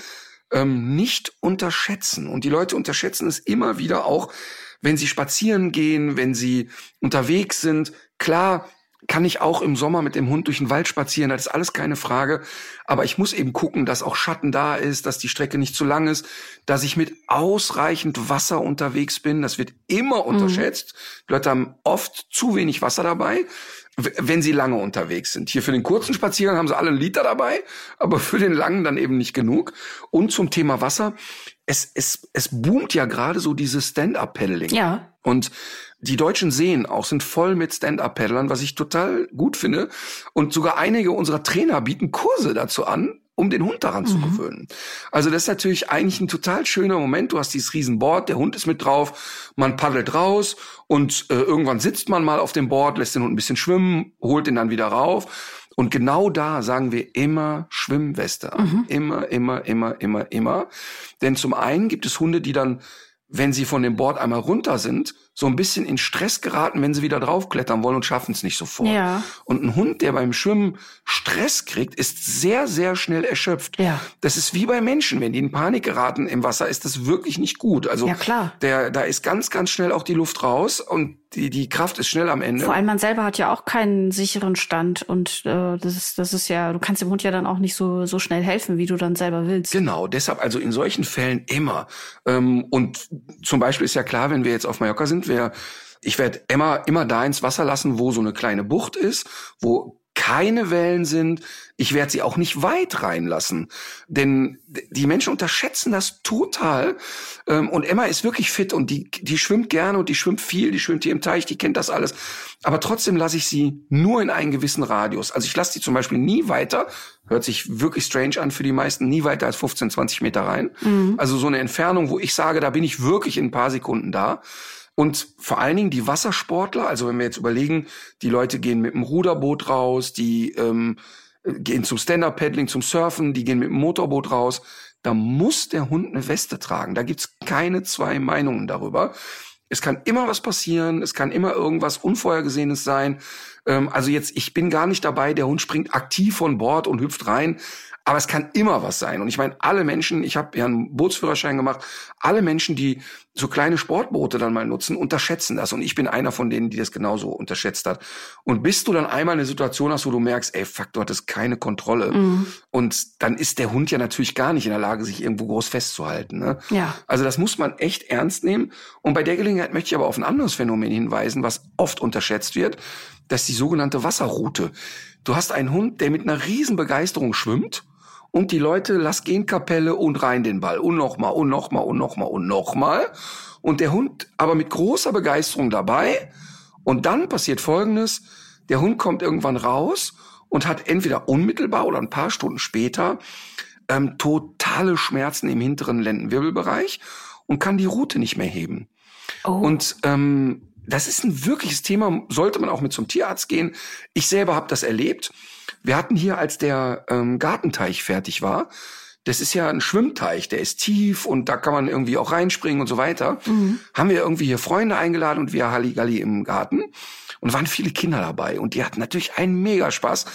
ähm, nicht unterschätzen. Und die Leute unterschätzen es immer wieder auch, wenn sie spazieren gehen, wenn sie unterwegs sind. Klar, kann ich auch im Sommer mit dem Hund durch den Wald spazieren, das ist alles keine Frage. Aber ich muss eben gucken, dass auch Schatten da ist, dass die Strecke nicht zu lang ist, dass ich mit ausreichend Wasser unterwegs bin. Das wird immer unterschätzt. Die Leute haben oft zu wenig Wasser dabei, wenn sie lange unterwegs sind. Hier für den kurzen Spaziergang haben sie alle einen Liter dabei, aber für den langen dann eben nicht genug. Und zum Thema Wasser. Es, es, es boomt ja gerade so dieses Stand-up-Paddling. Ja. Und die deutschen Seen auch sind voll mit Stand-Up-Paddlern, was ich total gut finde. Und sogar einige unserer Trainer bieten Kurse dazu an, um den Hund daran zu gewöhnen. Also das ist natürlich eigentlich ein total schöner Moment. Du hast dieses Riesenboard, der Hund ist mit drauf, man paddelt raus und äh, irgendwann sitzt man mal auf dem Board, lässt den Hund ein bisschen schwimmen, holt ihn dann wieder rauf. Und genau da sagen wir immer Schwimmweste an. Immer, immer, immer, immer, immer. Denn zum einen gibt es Hunde, die dann wenn sie von dem Board einmal runter sind, so ein bisschen in Stress geraten, wenn sie wieder draufklettern wollen und schaffen es nicht sofort. Ja. Und ein Hund, der beim Schwimmen Stress kriegt, ist sehr, sehr schnell erschöpft. Ja. Das ist wie bei Menschen. Wenn die in Panik geraten im Wasser, ist das wirklich nicht gut. Also Ja, klar. Der, da ist ganz, ganz schnell auch die Luft raus und die, die Kraft ist schnell am Ende. Vor allem man selber hat ja auch keinen sicheren Stand und äh, das ist das ist ja, du kannst dem Hund ja dann auch nicht so so schnell helfen, wie du dann selber willst. Genau, deshalb also in solchen Fällen immer. Ähm, und zum Beispiel ist ja klar, wenn wir jetzt auf Mallorca sind, wir, ich werde Emma immer da ins Wasser lassen, wo so eine kleine Bucht ist, wo keine Wellen sind. Ich werde sie auch nicht weit reinlassen, denn die Menschen unterschätzen das total. Ähm, Und Emma ist wirklich fit und die, die schwimmt gerne und die schwimmt viel, die schwimmt hier im Teich, die kennt das alles. Aber trotzdem lasse ich sie nur in einen gewissen Radius. Also ich lasse sie zum Beispiel nie weiter, hört sich wirklich strange an für die meisten, nie weiter als 15, 20 Meter rein. Also so eine Entfernung, wo ich sage, da bin ich wirklich in ein paar Sekunden da. Und vor allen Dingen die Wassersportler, also wenn wir jetzt überlegen, die Leute gehen mit dem Ruderboot raus, die ähm, gehen zum Stand-Up-Paddling, zum Surfen, die gehen mit dem Motorboot raus, da muss der Hund eine Weste tragen. Da gibt's keine zwei Meinungen darüber. Es kann immer was passieren, es kann immer irgendwas Unvorhergesehenes sein. Ähm, also jetzt, ich bin gar nicht dabei, der Hund springt aktiv von Bord und hüpft rein. Aber es kann immer was sein. Und ich meine, alle Menschen, ich habe ja einen Bootsführerschein gemacht, alle Menschen, die so kleine Sportboote dann mal nutzen, unterschätzen das. Und ich bin einer von denen, die das genauso unterschätzt hat. Und bis du dann einmal eine Situation hast, wo du merkst, ey, fuck, du hattest keine Kontrolle. Mhm. Und dann ist der Hund ja natürlich gar nicht in der Lage, sich irgendwo groß festzuhalten. Ne? Ja. Also das muss man echt ernst nehmen. Und bei der Gelegenheit möchte ich aber auf ein anderes Phänomen hinweisen, was oft unterschätzt wird. Das ist die sogenannte Wasserroute. Du hast einen Hund, der mit einer riesen Begeisterung schwimmt und die Leute, lass gehen Kapelle und rein den Ball und nochmal und nochmal und nochmal und nochmal. Und der Hund aber mit großer Begeisterung dabei. Und dann passiert Folgendes. Der Hund kommt irgendwann raus und hat entweder unmittelbar oder ein paar Stunden später ähm, totale Schmerzen im hinteren Lendenwirbelbereich und kann die Route nicht mehr heben. Oh. Und ähm, das ist ein wirkliches Thema, sollte man auch mit zum Tierarzt gehen. Ich selber habe das erlebt. Wir hatten hier, als der ähm, Gartenteich fertig war, das ist ja ein Schwimmteich, der ist tief und da kann man irgendwie auch reinspringen und so weiter. Mhm. Haben wir irgendwie hier Freunde eingeladen und wir Halligalli im Garten und waren viele Kinder dabei und die hatten natürlich einen Megaspaß,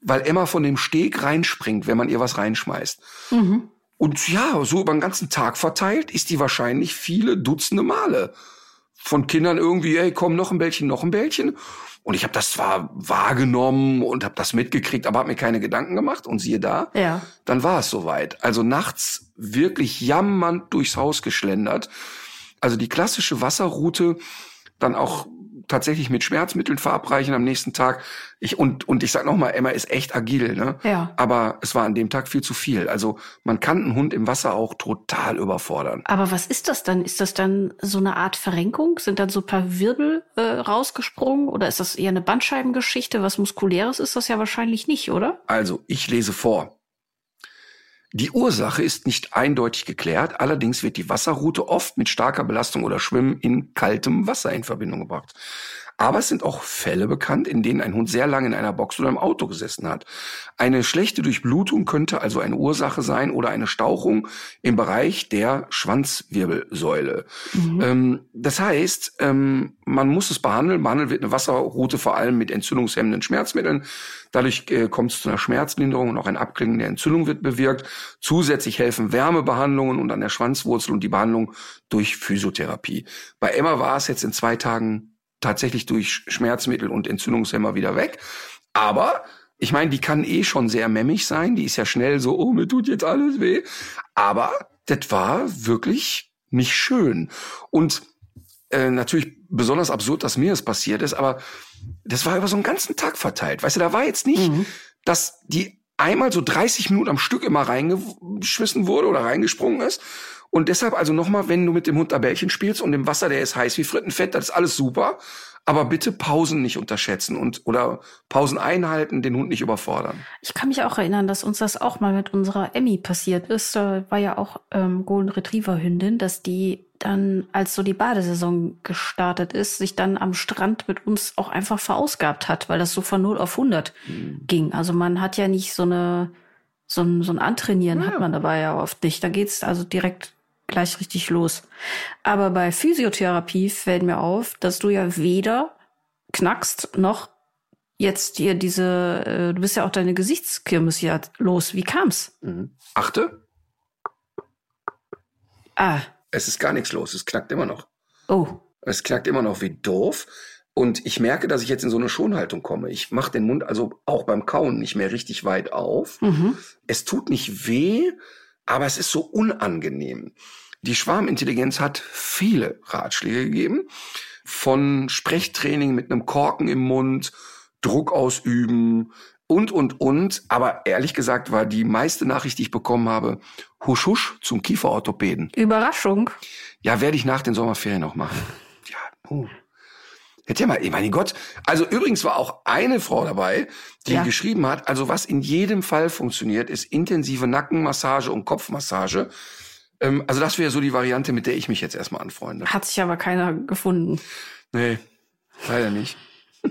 weil Emma von dem Steg reinspringt, wenn man ihr was reinschmeißt. Mhm. Und ja, so über den ganzen Tag verteilt ist die wahrscheinlich viele Dutzende Male von Kindern irgendwie, ey, komm, noch ein Bällchen, noch ein Bällchen. Und ich habe das zwar wahrgenommen und habe das mitgekriegt, aber habe mir keine Gedanken gemacht. Und siehe da, ja. dann war es soweit. Also nachts wirklich jammernd durchs Haus geschlendert. Also die klassische Wasserroute, dann auch tatsächlich mit Schmerzmitteln verabreichen am nächsten Tag. Ich, und, und ich sag nochmal, Emma ist echt agil, ne? Ja. Aber es war an dem Tag viel zu viel. Also man kann einen Hund im Wasser auch total überfordern. Aber was ist das dann? Ist das dann so eine Art Verrenkung? Sind dann so ein paar Wirbel äh, rausgesprungen? Oder ist das eher eine Bandscheibengeschichte? Was Muskuläres ist das ja wahrscheinlich nicht, oder? Also, ich lese vor. Die Ursache ist nicht eindeutig geklärt, allerdings wird die Wasserroute oft mit starker Belastung oder Schwimmen in kaltem Wasser in Verbindung gebracht. Aber es sind auch Fälle bekannt, in denen ein Hund sehr lange in einer Box oder im Auto gesessen hat. Eine schlechte Durchblutung könnte also eine Ursache sein oder eine Stauchung im Bereich der Schwanzwirbelsäule. Mhm. Ähm, das heißt, ähm, man muss es behandeln. Behandelt wird eine Wasserroute vor allem mit entzündungshemmenden Schmerzmitteln. Dadurch äh, kommt es zu einer Schmerzlinderung und auch ein Abklingen der Entzündung wird bewirkt. Zusätzlich helfen Wärmebehandlungen und an der Schwanzwurzel und die Behandlung durch Physiotherapie. Bei Emma war es jetzt in zwei Tagen tatsächlich durch Schmerzmittel und Entzündungshemmer wieder weg. Aber ich meine, die kann eh schon sehr memmig sein. Die ist ja schnell so, oh, mir tut jetzt alles weh. Aber das war wirklich nicht schön. Und äh, natürlich besonders absurd, dass mir das passiert ist, aber das war über so einen ganzen Tag verteilt. Weißt du, da war jetzt nicht, mhm. dass die einmal so 30 Minuten am Stück immer reingeschmissen wurde oder reingesprungen ist, und deshalb also nochmal, wenn du mit dem Hund da Bällchen spielst und im Wasser, der ist heiß wie Frittenfett, das ist alles super. Aber bitte Pausen nicht unterschätzen und oder Pausen einhalten, den Hund nicht überfordern. Ich kann mich auch erinnern, dass uns das auch mal mit unserer Emmy passiert ist. Da war ja auch ähm, Golden Retriever Hündin, dass die dann, als so die Badesaison gestartet ist, sich dann am Strand mit uns auch einfach verausgabt hat, weil das so von 0 auf 100 mhm. ging. Also man hat ja nicht so eine so ein, so ein Antrainieren ja. hat man dabei ja oft nicht. Da geht's also direkt gleich richtig los. Aber bei Physiotherapie fällt mir auf, dass du ja weder knackst noch jetzt hier diese, äh, du bist ja auch deine Gesichtskirmes ja los. Wie kam's? Mhm. Achte. Ah. Es ist gar nichts los. Es knackt immer noch. Oh. Es knackt immer noch wie doof. Und ich merke, dass ich jetzt in so eine Schonhaltung komme. Ich mache den Mund also auch beim Kauen nicht mehr richtig weit auf. Mhm. Es tut nicht weh, aber es ist so unangenehm. Die Schwarmintelligenz hat viele Ratschläge gegeben. Von Sprechtraining mit einem Korken im Mund, Druck ausüben und, und, und. Aber ehrlich gesagt war die meiste Nachricht, die ich bekommen habe, husch, husch zum Kieferorthopäden. Überraschung. Ja, werde ich nach den Sommerferien noch machen. Ja, uh. Hätte ja mal, ich meine Gott. Also übrigens war auch eine Frau dabei, die ja. geschrieben hat, also was in jedem Fall funktioniert, ist intensive Nackenmassage und Kopfmassage. Ähm, also das wäre so die Variante, mit der ich mich jetzt erstmal anfreunde. Hat sich aber keiner gefunden. Nee, leider nicht. [LAUGHS]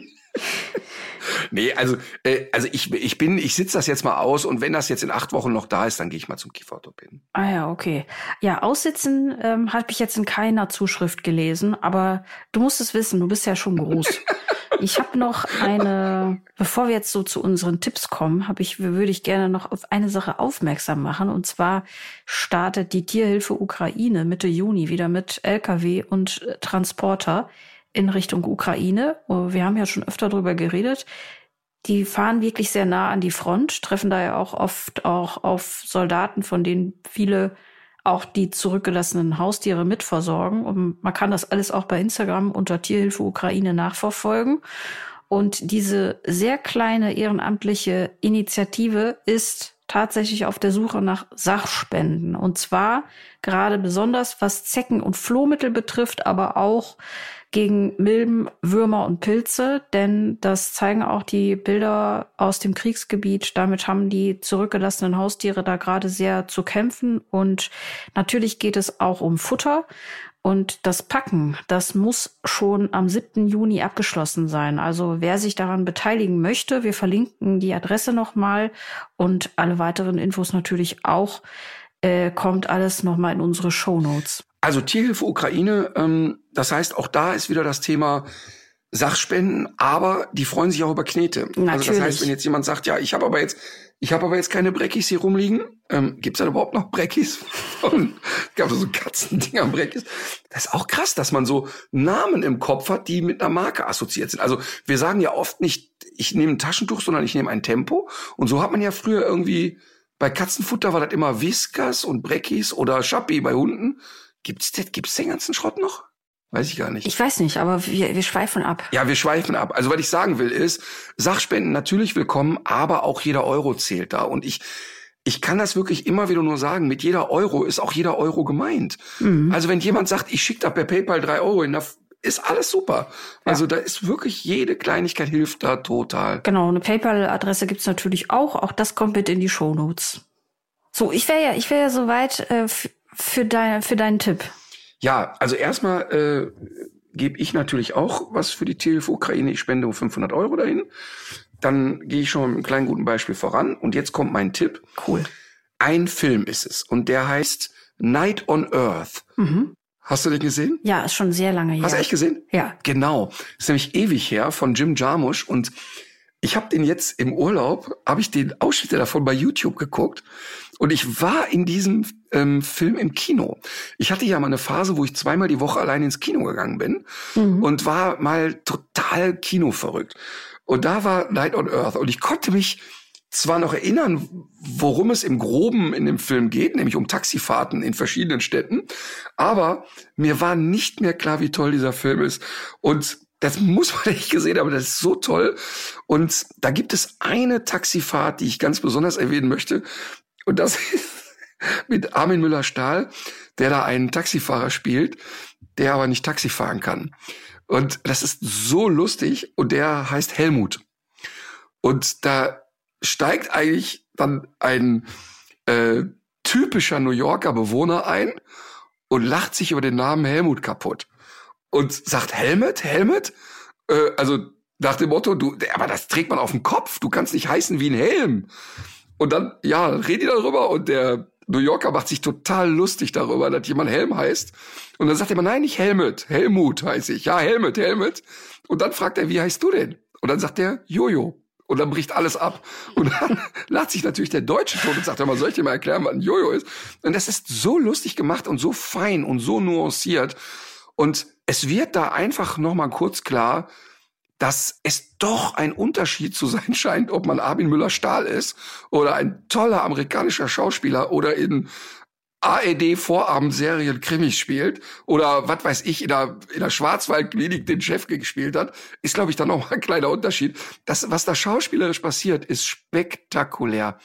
nee, also, äh, also ich, ich bin, ich sitze das jetzt mal aus und wenn das jetzt in acht Wochen noch da ist, dann gehe ich mal zum Kieferorthopäden. Ah ja, okay. Ja, aussitzen ähm, habe ich jetzt in keiner Zuschrift gelesen, aber du musst es wissen, du bist ja schon groß. [LAUGHS] ich habe noch eine, bevor wir jetzt so zu unseren Tipps kommen, habe ich, würde ich gerne noch auf eine Sache aufmerksam machen. Und zwar startet die Tierhilfe Ukraine Mitte Juni wieder mit LKW und äh, Transporter in Richtung Ukraine. Oh, wir haben ja schon öfter darüber geredet. Die fahren wirklich sehr nah an die Front, treffen da ja auch oft auch auf Soldaten, von denen viele auch die zurückgelassenen Haustiere mitversorgen. Und man kann das alles auch bei Instagram unter Tierhilfe Ukraine nachverfolgen. Und diese sehr kleine ehrenamtliche Initiative ist tatsächlich auf der Suche nach Sachspenden. Und zwar gerade besonders was Zecken- und Flohmittel betrifft, aber auch gegen Milben, Würmer und Pilze, denn das zeigen auch die Bilder aus dem Kriegsgebiet. Damit haben die zurückgelassenen Haustiere da gerade sehr zu kämpfen. Und natürlich geht es auch um Futter. Und das Packen, das muss schon am 7. Juni abgeschlossen sein. Also wer sich daran beteiligen möchte, wir verlinken die Adresse nochmal und alle weiteren Infos natürlich auch, äh, kommt alles nochmal in unsere Show Notes. Also Tierhilfe Ukraine, ähm, das heißt, auch da ist wieder das Thema Sachspenden, aber die freuen sich auch über Knete. Natürlich. Also das heißt, wenn jetzt jemand sagt, ja, ich habe aber jetzt, ich habe aber jetzt keine Breckis hier rumliegen, ähm, gibt es da überhaupt noch Breckis? [LAUGHS] gab es so Katzendinger Breckis. Das ist auch krass, dass man so Namen im Kopf hat, die mit einer Marke assoziiert sind. Also wir sagen ja oft nicht, ich nehme ein Taschentuch, sondern ich nehme ein Tempo. Und so hat man ja früher irgendwie bei Katzenfutter war das immer Whiskas und Breckis oder Schappi bei Hunden. Gibt's, das, gibt's den ganzen Schrott noch? Weiß ich gar nicht. Ich weiß nicht, aber wir, wir schweifen ab. Ja, wir schweifen ab. Also was ich sagen will ist, Sachspenden natürlich willkommen, aber auch jeder Euro zählt da. Und ich, ich kann das wirklich immer wieder nur sagen, mit jeder Euro ist auch jeder Euro gemeint. Mhm. Also wenn jemand sagt, ich schicke da per PayPal drei Euro hin, ist alles super. Also da ist wirklich jede Kleinigkeit hilft da total. Genau, eine PayPal-Adresse gibt's natürlich auch. Auch das kommt mit in die Shownotes. So, ich wäre ja, ich wäre ja soweit äh, für, dein, für deinen Tipp. Ja, also erstmal äh, gebe ich natürlich auch was für die Tierhilfe Ukraine. Ich spende 500 Euro dahin. Dann gehe ich schon mit einem kleinen guten Beispiel voran. Und jetzt kommt mein Tipp. Cool. Ein Film ist es. Und der heißt Night on Earth. Mhm. Hast du den gesehen? Ja, ist schon sehr lange her. Hast du echt gesehen? Ja. Genau. Ist nämlich ewig her von Jim Jarmusch und ich habe den jetzt im Urlaub, habe ich den Ausschnitte davon bei YouTube geguckt und ich war in diesem ähm, Film im Kino. Ich hatte ja mal eine Phase, wo ich zweimal die Woche allein ins Kino gegangen bin mhm. und war mal total kinoverrückt. Und da war Night on Earth und ich konnte mich zwar noch erinnern, worum es im Groben in dem Film geht, nämlich um Taxifahrten in verschiedenen Städten, aber mir war nicht mehr klar, wie toll dieser Film ist. Und das muss man [LAUGHS] nicht gesehen haben, das ist so toll. Und da gibt es eine Taxifahrt, die ich ganz besonders erwähnen möchte. Und das [LAUGHS] ist mit Armin Müller-Stahl, der da einen Taxifahrer spielt, der aber nicht Taxi fahren kann. Und das ist so lustig und der heißt Helmut. Und da steigt eigentlich dann ein äh, typischer New Yorker Bewohner ein und lacht sich über den Namen Helmut kaputt und sagt Helmut, Helmut, äh, also nach dem Motto, du, aber das trägt man auf dem Kopf, du kannst nicht heißen wie ein Helm. Und dann, ja, reden die darüber und der New Yorker macht sich total lustig darüber, dass jemand Helm heißt. Und dann sagt er immer, nein, nicht Helmut, Helmut heiße ich. Ja, Helmut, Helmut. Und dann fragt er, wie heißt du denn? Und dann sagt er, Jojo. Und dann bricht alles ab. Und dann [LAUGHS] lacht sich natürlich der Deutsche tot und sagt, mal, soll ich dir mal erklären, was ein Jojo ist? Und das ist so lustig gemacht und so fein und so nuanciert. Und es wird da einfach nochmal kurz klar, dass es doch ein Unterschied zu sein [LAUGHS] scheint, ob man Armin Müller-Stahl ist oder ein toller amerikanischer Schauspieler oder in AED-Vorabendserien Krimis spielt oder was weiß ich, in der, in der Schwarzwaldklinik den Chef gespielt hat, ist, glaube ich, dann noch mal ein kleiner Unterschied. Das, was da schauspielerisch passiert, ist spektakulär.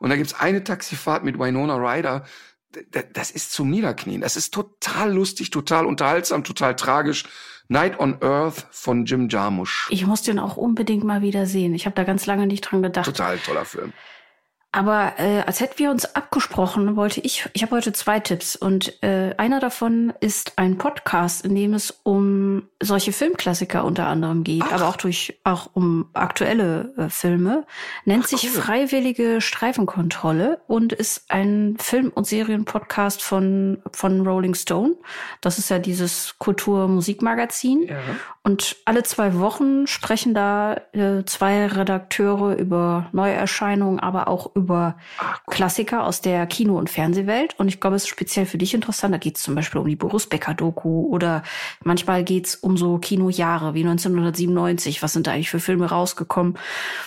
Und da gibt's eine Taxifahrt mit Winona Ryder, das ist zum Niederknien. Das ist total lustig, total unterhaltsam, total tragisch. Night on Earth von Jim Jarmusch. Ich muss den auch unbedingt mal wieder sehen. Ich habe da ganz lange nicht dran gedacht. Total toller Film. Aber äh, als hätten wir uns abgesprochen, wollte ich, ich habe heute zwei Tipps und äh, einer davon ist ein Podcast, in dem es um um solche Filmklassiker unter anderem geht, Ach. aber auch durch auch um aktuelle äh, Filme, nennt Ach, sich cool. Freiwillige Streifenkontrolle und ist ein Film- und Serienpodcast von von Rolling Stone. Das ist ja dieses Kultur-Musikmagazin. Ja. Und alle zwei Wochen sprechen da äh, zwei Redakteure über Neuerscheinungen, aber auch über Ach, cool. Klassiker aus der Kino- und Fernsehwelt. Und ich glaube, es ist speziell für dich interessant. Da geht es zum Beispiel um die Boris Becker-Doku oder manchmal geht's um so Kinojahre wie 1997. Was sind da eigentlich für Filme rausgekommen?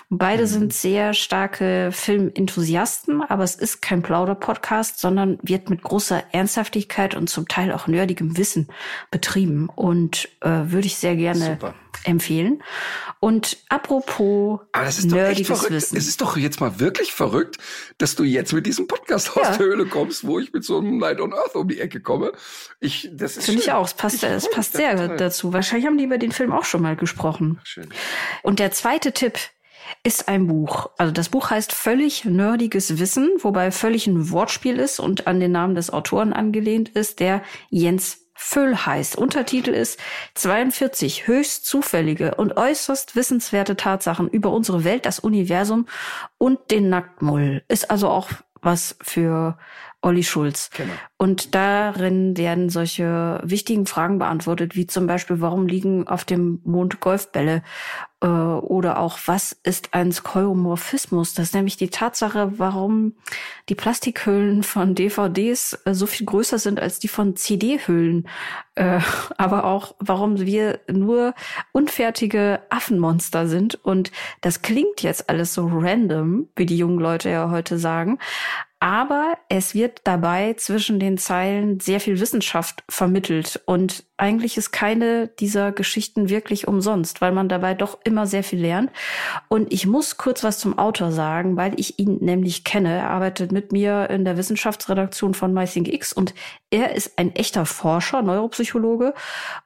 Beide mhm. sind sehr starke Filmenthusiasten, aber es ist kein Plauder-Podcast, sondern wird mit großer Ernsthaftigkeit und zum Teil auch nerdigem Wissen betrieben. Und äh, würde ich sehr gerne Super empfehlen. Und apropos Aber das ist doch echt verrückt. Wissen. Es ist doch jetzt mal wirklich verrückt, dass du jetzt mit diesem Podcast aus ja. der Höhle kommst, wo ich mit so einem Light on Earth um die Ecke komme. Ich, das ist Finde ich auch. Es passt, es passt sehr total. dazu. Wahrscheinlich haben die über den Film auch schon mal gesprochen. Schön. Und der zweite Tipp ist ein Buch. Also das Buch heißt Völlig nerdiges Wissen, wobei völlig ein Wortspiel ist und an den Namen des Autoren angelehnt ist, der Jens Füll heißt. Untertitel ist 42 höchst zufällige und äußerst wissenswerte Tatsachen über unsere Welt, das Universum und den Nacktmull. Ist also auch was für Olli Schulz. Genau. Und darin werden solche wichtigen Fragen beantwortet, wie zum Beispiel, warum liegen auf dem Mond Golfbälle? Äh, oder auch, was ist ein Skeuomorphismus? Das ist nämlich die Tatsache, warum die Plastikhüllen von DVDs äh, so viel größer sind als die von CD-Hüllen. Äh, aber auch, warum wir nur unfertige Affenmonster sind. Und das klingt jetzt alles so random, wie die jungen Leute ja heute sagen. Aber es wird dabei zwischen den Zeilen sehr viel Wissenschaft vermittelt. Und eigentlich ist keine dieser Geschichten wirklich umsonst, weil man dabei doch immer sehr viel lernt. Und ich muss kurz was zum Autor sagen, weil ich ihn nämlich kenne. Er arbeitet mit mir in der Wissenschaftsredaktion von MyThinkX und er ist ein echter Forscher, Neuropsychologe.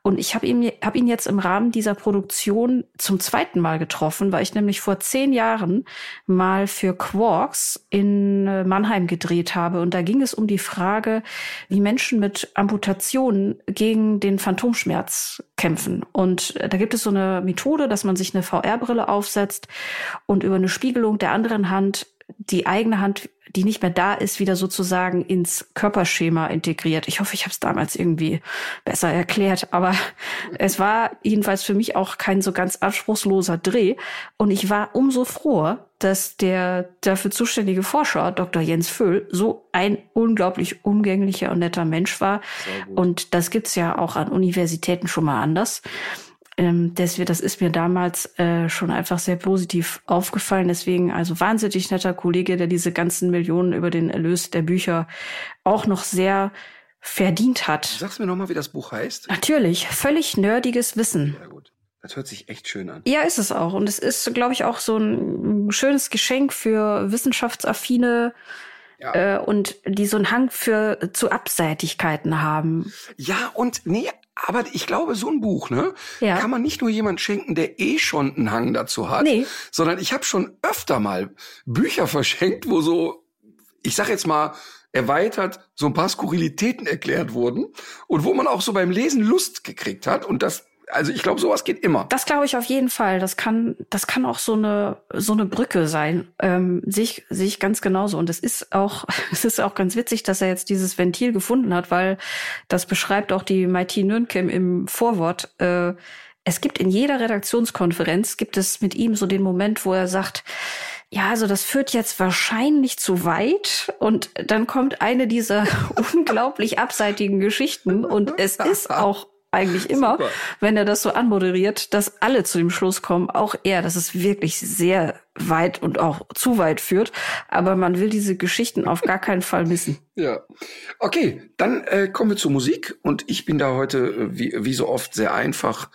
Und ich habe ihn, hab ihn jetzt im Rahmen dieser Produktion zum zweiten Mal getroffen, weil ich nämlich vor zehn Jahren mal für Quarks in äh, Mannheim gedreht habe. Und da ging es um die Frage, wie Menschen mit Amputationen gegen den Phantomschmerz kämpfen. Und äh, da gibt es so eine Methode, dass man sich eine VR-Brille aufsetzt und über eine Spiegelung der anderen Hand die eigene Hand, die nicht mehr da ist, wieder sozusagen ins Körperschema integriert. Ich hoffe, ich habe es damals irgendwie besser erklärt, aber [LAUGHS] es war jedenfalls für mich auch kein so ganz anspruchsloser Dreh. Und ich war umso froher, dass der dafür zuständige Forscher, Dr. Jens Föhl, so ein unglaublich umgänglicher und netter Mensch war. Und das gibt's ja auch an Universitäten schon mal anders. Ähm, deswegen, das ist mir damals äh, schon einfach sehr positiv aufgefallen. Deswegen also wahnsinnig netter Kollege, der diese ganzen Millionen über den Erlös der Bücher auch noch sehr verdient hat. Sagst mir nochmal, wie das Buch heißt? Natürlich, völlig nerdiges Wissen. Ja, gut. Das hört sich echt schön an. Ja, ist es auch. Und es ist, glaube ich, auch so ein schönes Geschenk für wissenschaftsaffine ja. äh, und die so einen Hang für zu Abseitigkeiten haben. Ja, und nee, aber ich glaube, so ein Buch, ne, ja. kann man nicht nur jemand schenken, der eh schon einen Hang dazu hat, nee. sondern ich habe schon öfter mal Bücher [LAUGHS] verschenkt, wo so, ich sag jetzt mal, erweitert so ein paar Skurrilitäten erklärt wurden und wo man auch so beim Lesen Lust gekriegt hat und das also ich glaube, sowas geht immer. Das glaube ich auf jeden Fall. Das kann, das kann auch so eine so eine Brücke sein. Ähm, sehe ich, sehe ich ganz genauso. Und es ist auch, [LAUGHS] es ist auch ganz witzig, dass er jetzt dieses Ventil gefunden hat, weil das beschreibt auch die Mighty Nürnkem im Vorwort. Äh, es gibt in jeder Redaktionskonferenz gibt es mit ihm so den Moment, wo er sagt, ja, also das führt jetzt wahrscheinlich zu weit und dann kommt eine dieser [LAUGHS] unglaublich abseitigen Geschichten und es ist [LAUGHS] auch eigentlich immer, Super. wenn er das so anmoderiert, dass alle zu dem Schluss kommen, auch er, dass es wirklich sehr weit und auch zu weit führt. Aber man will diese Geschichten auf gar keinen Fall missen. [LAUGHS] Ja. Okay, dann äh, kommen wir zur Musik. Und ich bin da heute, äh, wie, wie so oft, sehr einfach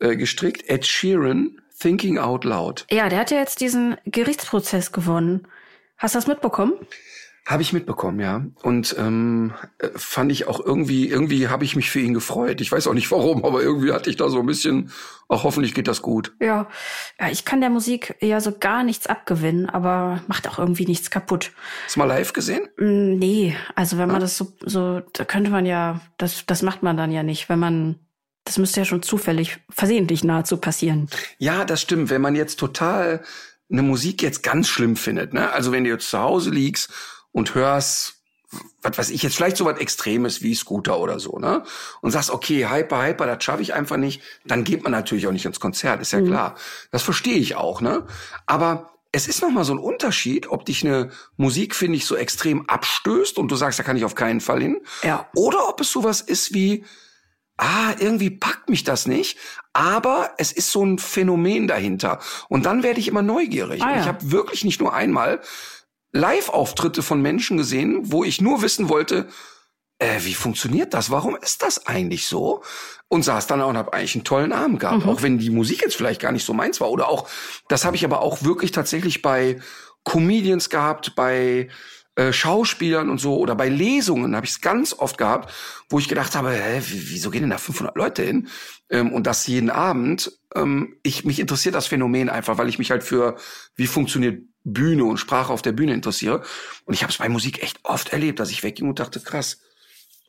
äh, gestrickt. Ed Sheeran, Thinking Out Loud. Ja, der hat ja jetzt diesen Gerichtsprozess gewonnen. Hast du das mitbekommen? Habe ich mitbekommen, ja. Und ähm, äh, fand ich auch irgendwie, irgendwie habe ich mich für ihn gefreut. Ich weiß auch nicht warum, [LAUGHS] aber irgendwie hatte ich da so ein bisschen, auch hoffentlich geht das gut. Ja, ja ich kann der Musik ja so gar nichts abgewinnen, aber macht auch irgendwie nichts kaputt. Hast du mal live gesehen? Mm, nee, also wenn man ah. das so, so, da könnte man ja, das, das macht man dann ja nicht, wenn man Das müsste ja schon zufällig, versehentlich nahezu passieren. Ja, das stimmt. Wenn man jetzt total eine Musik jetzt ganz schlimm findet, ne? Also wenn du jetzt zu Hause liegst und hörst, was weiß ich jetzt, vielleicht so was Extremes wie Scooter oder so, ne? Und sagst, okay, Hyper, Hyper, das schaffe ich einfach nicht, dann geht man natürlich auch nicht ins Konzert, ist ja mhm. klar. Das verstehe ich auch, ne? Aber es ist nochmal so ein Unterschied, ob dich eine Musik, finde ich, so extrem abstößt und du sagst, da kann ich auf keinen Fall hin. Ja. Oder ob es sowas ist wie, ah, irgendwie packt mich das nicht, aber es ist so ein Phänomen dahinter. Und dann werde ich immer neugierig. Ah, ja. Ich habe wirklich nicht nur einmal Live-Auftritte von Menschen gesehen, wo ich nur wissen wollte, äh, wie funktioniert das? Warum ist das eigentlich so? Und saß dann auch und habe eigentlich einen tollen Abend gehabt, mhm. auch wenn die Musik jetzt vielleicht gar nicht so meins war. Oder auch, das habe ich aber auch wirklich tatsächlich bei Comedians gehabt, bei äh, Schauspielern und so oder bei Lesungen habe ich es ganz oft gehabt, wo ich gedacht habe, hä, wieso gehen denn da 500 Leute hin? Ähm, und das jeden Abend. Ähm, ich mich interessiert das Phänomen einfach, weil ich mich halt für wie funktioniert Bühne und Sprache auf der Bühne interessiere. Und ich habe es bei Musik echt oft erlebt, dass ich wegging und dachte, krass,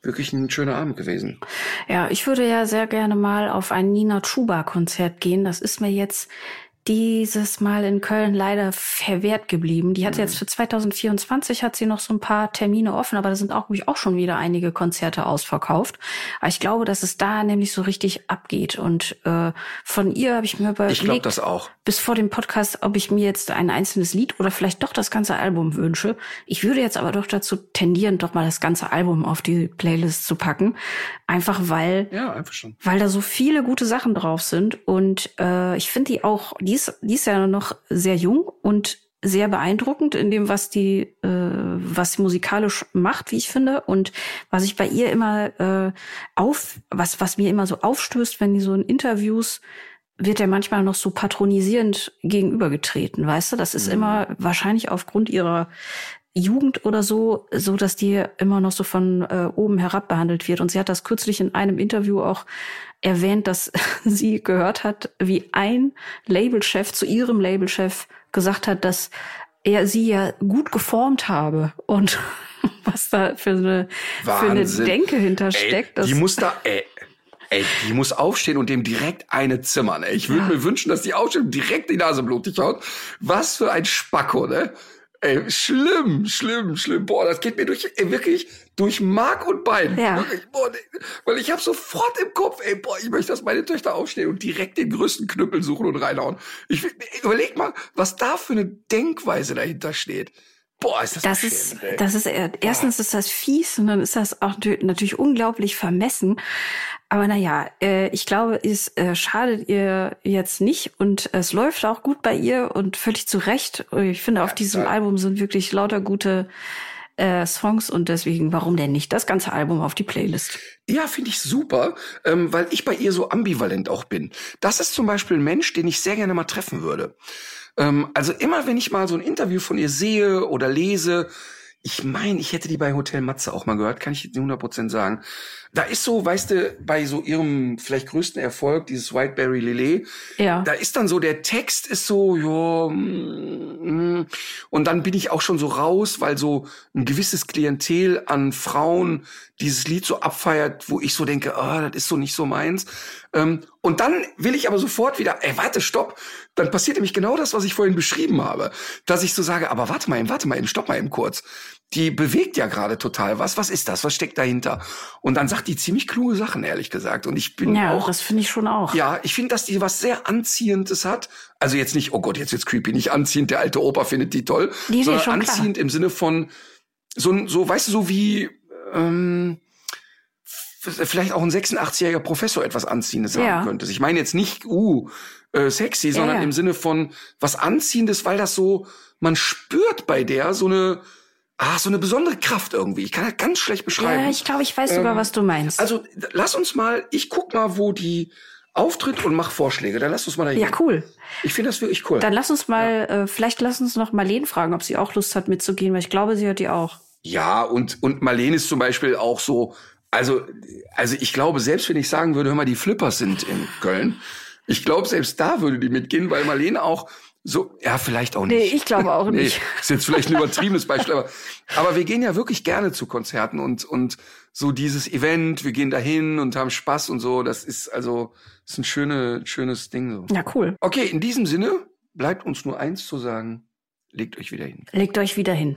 wirklich ein schöner Abend gewesen. Ja, ich würde ja sehr gerne mal auf ein Nina Chuba Konzert gehen. Das ist mir jetzt dieses Mal in Köln leider verwehrt geblieben. Die hat jetzt für 2024 hat sie noch so ein paar Termine offen, aber da sind auch, auch schon wieder einige Konzerte ausverkauft. Aber ich glaube, dass es da nämlich so richtig abgeht. Und äh, von ihr habe ich mir überlegt, ich glaube das auch. bis vor dem Podcast, ob ich mir jetzt ein einzelnes Lied oder vielleicht doch das ganze Album wünsche. Ich würde jetzt aber doch dazu tendieren, doch mal das ganze Album auf die Playlist zu packen. Einfach weil, ja, einfach schon. weil da so viele gute Sachen drauf sind. Und äh, ich finde die auch, die die ist, die ist ja noch sehr jung und sehr beeindruckend in dem, was die, äh, was sie musikalisch macht, wie ich finde. Und was ich bei ihr immer äh, auf, was, was mir immer so aufstößt, wenn die so in Interviews wird er manchmal noch so patronisierend gegenübergetreten, weißt du? Das ist mhm. immer wahrscheinlich aufgrund ihrer Jugend oder so, so dass die immer noch so von äh, oben herab behandelt wird. Und sie hat das kürzlich in einem Interview auch erwähnt, dass [LAUGHS] sie gehört hat, wie ein Labelchef zu ihrem Labelchef gesagt hat, dass er sie ja gut geformt habe und [LAUGHS] was da für eine, für eine Denke hintersteckt. Ey, die muss da, ey, ey, die muss aufstehen und dem direkt eine zimmern. Ey. Ich würde ja. mir wünschen, dass die aufsteht und direkt die Nase blutig haut. Was für ein Spacko, ne? Ey, schlimm, schlimm, schlimm. Boah, das geht mir durch, ey, wirklich durch Mark und Bein. Ja. Wirklich, boah, weil ich habe sofort im Kopf, ey, boah, ich möchte, dass meine Töchter aufstehen und direkt den größten Knüppel suchen und reinhauen. Ich überleg mal, was da für eine Denkweise dahinter steht. Boah, ist das Das ist, das ist, erstens ist das fies und dann ist das auch natürlich unglaublich vermessen. Aber naja, äh, ich glaube, es äh, schadet ihr jetzt nicht und es läuft auch gut bei ihr und völlig zu Recht. Ich finde, auf diesem Album sind wirklich lauter gute äh, Songs und deswegen, warum denn nicht das ganze Album auf die Playlist? Ja, finde ich super, ähm, weil ich bei ihr so ambivalent auch bin. Das ist zum Beispiel ein Mensch, den ich sehr gerne mal treffen würde. Ähm, also immer, wenn ich mal so ein Interview von ihr sehe oder lese, ich meine, ich hätte die bei Hotel Matze auch mal gehört, kann ich 100% sagen. Da ist so, weißt du, bei so ihrem vielleicht größten Erfolg, dieses Whiteberry Lillet, ja. da ist dann so, der Text ist so, ja, mm, mm, und dann bin ich auch schon so raus, weil so ein gewisses Klientel an Frauen dieses Lied so abfeiert, wo ich so denke, ah, oh, das ist so nicht so meins. Ähm, und dann will ich aber sofort wieder, ey, warte, stopp. Dann passiert nämlich genau das, was ich vorhin beschrieben habe. Dass ich so sage, aber warte mal eben, warte mal eben, stopp mal eben kurz. Die bewegt ja gerade total was. Was ist das? Was steckt dahinter? Und dann sagt die ziemlich kluge Sachen, ehrlich gesagt. Und ich bin ja, auch. das finde ich schon auch. Ja, ich finde, dass die was sehr Anziehendes hat. Also jetzt nicht, oh Gott, jetzt wird's creepy, nicht anziehend, der alte Opa findet die toll. Die sondern schon anziehend klar. im Sinne von, so, so, weißt du, so wie, ähm, vielleicht auch ein 86-jähriger Professor etwas Anziehendes Ja. haben könnte. Ich meine jetzt nicht, uh, äh, sexy, sondern ja. im Sinne von was Anziehendes, weil das so, man spürt bei der so eine, ah, so eine besondere Kraft irgendwie. Ich kann das ganz schlecht beschreiben. Ja, ich glaube, ich weiß sogar, Ähm, was du meinst. also lass uns mal, ich guck mal, wo die auftritt und mach Vorschläge. Dann lass uns mal dahin. ja, cool. Ich finde das wirklich cool. Dann lass uns mal, äh, vielleicht lass uns noch Marlene fragen, ob sie auch Lust hat mitzugehen, weil ich glaube, sie hat die auch. Ja, und, und Marlene ist zum Beispiel auch so, also, also ich glaube, selbst wenn ich sagen würde, hör mal, die Flippers sind in Köln, ich glaube, selbst da würde die mitgehen, weil Marlene auch So, ja, vielleicht auch nicht. Nee, ich glaube auch [LAUGHS] nicht. nee, ist jetzt vielleicht ein übertriebenes Beispiel, aber, aber wir gehen ja wirklich gerne zu Konzerten und, und so dieses Event, wir gehen dahin und haben Spaß und so, das ist also, ist ein schöne, schönes Ding so. Ja, cool. Okay, in diesem Sinne bleibt uns nur eins zu sagen, legt euch wieder hin. Legt euch wieder hin.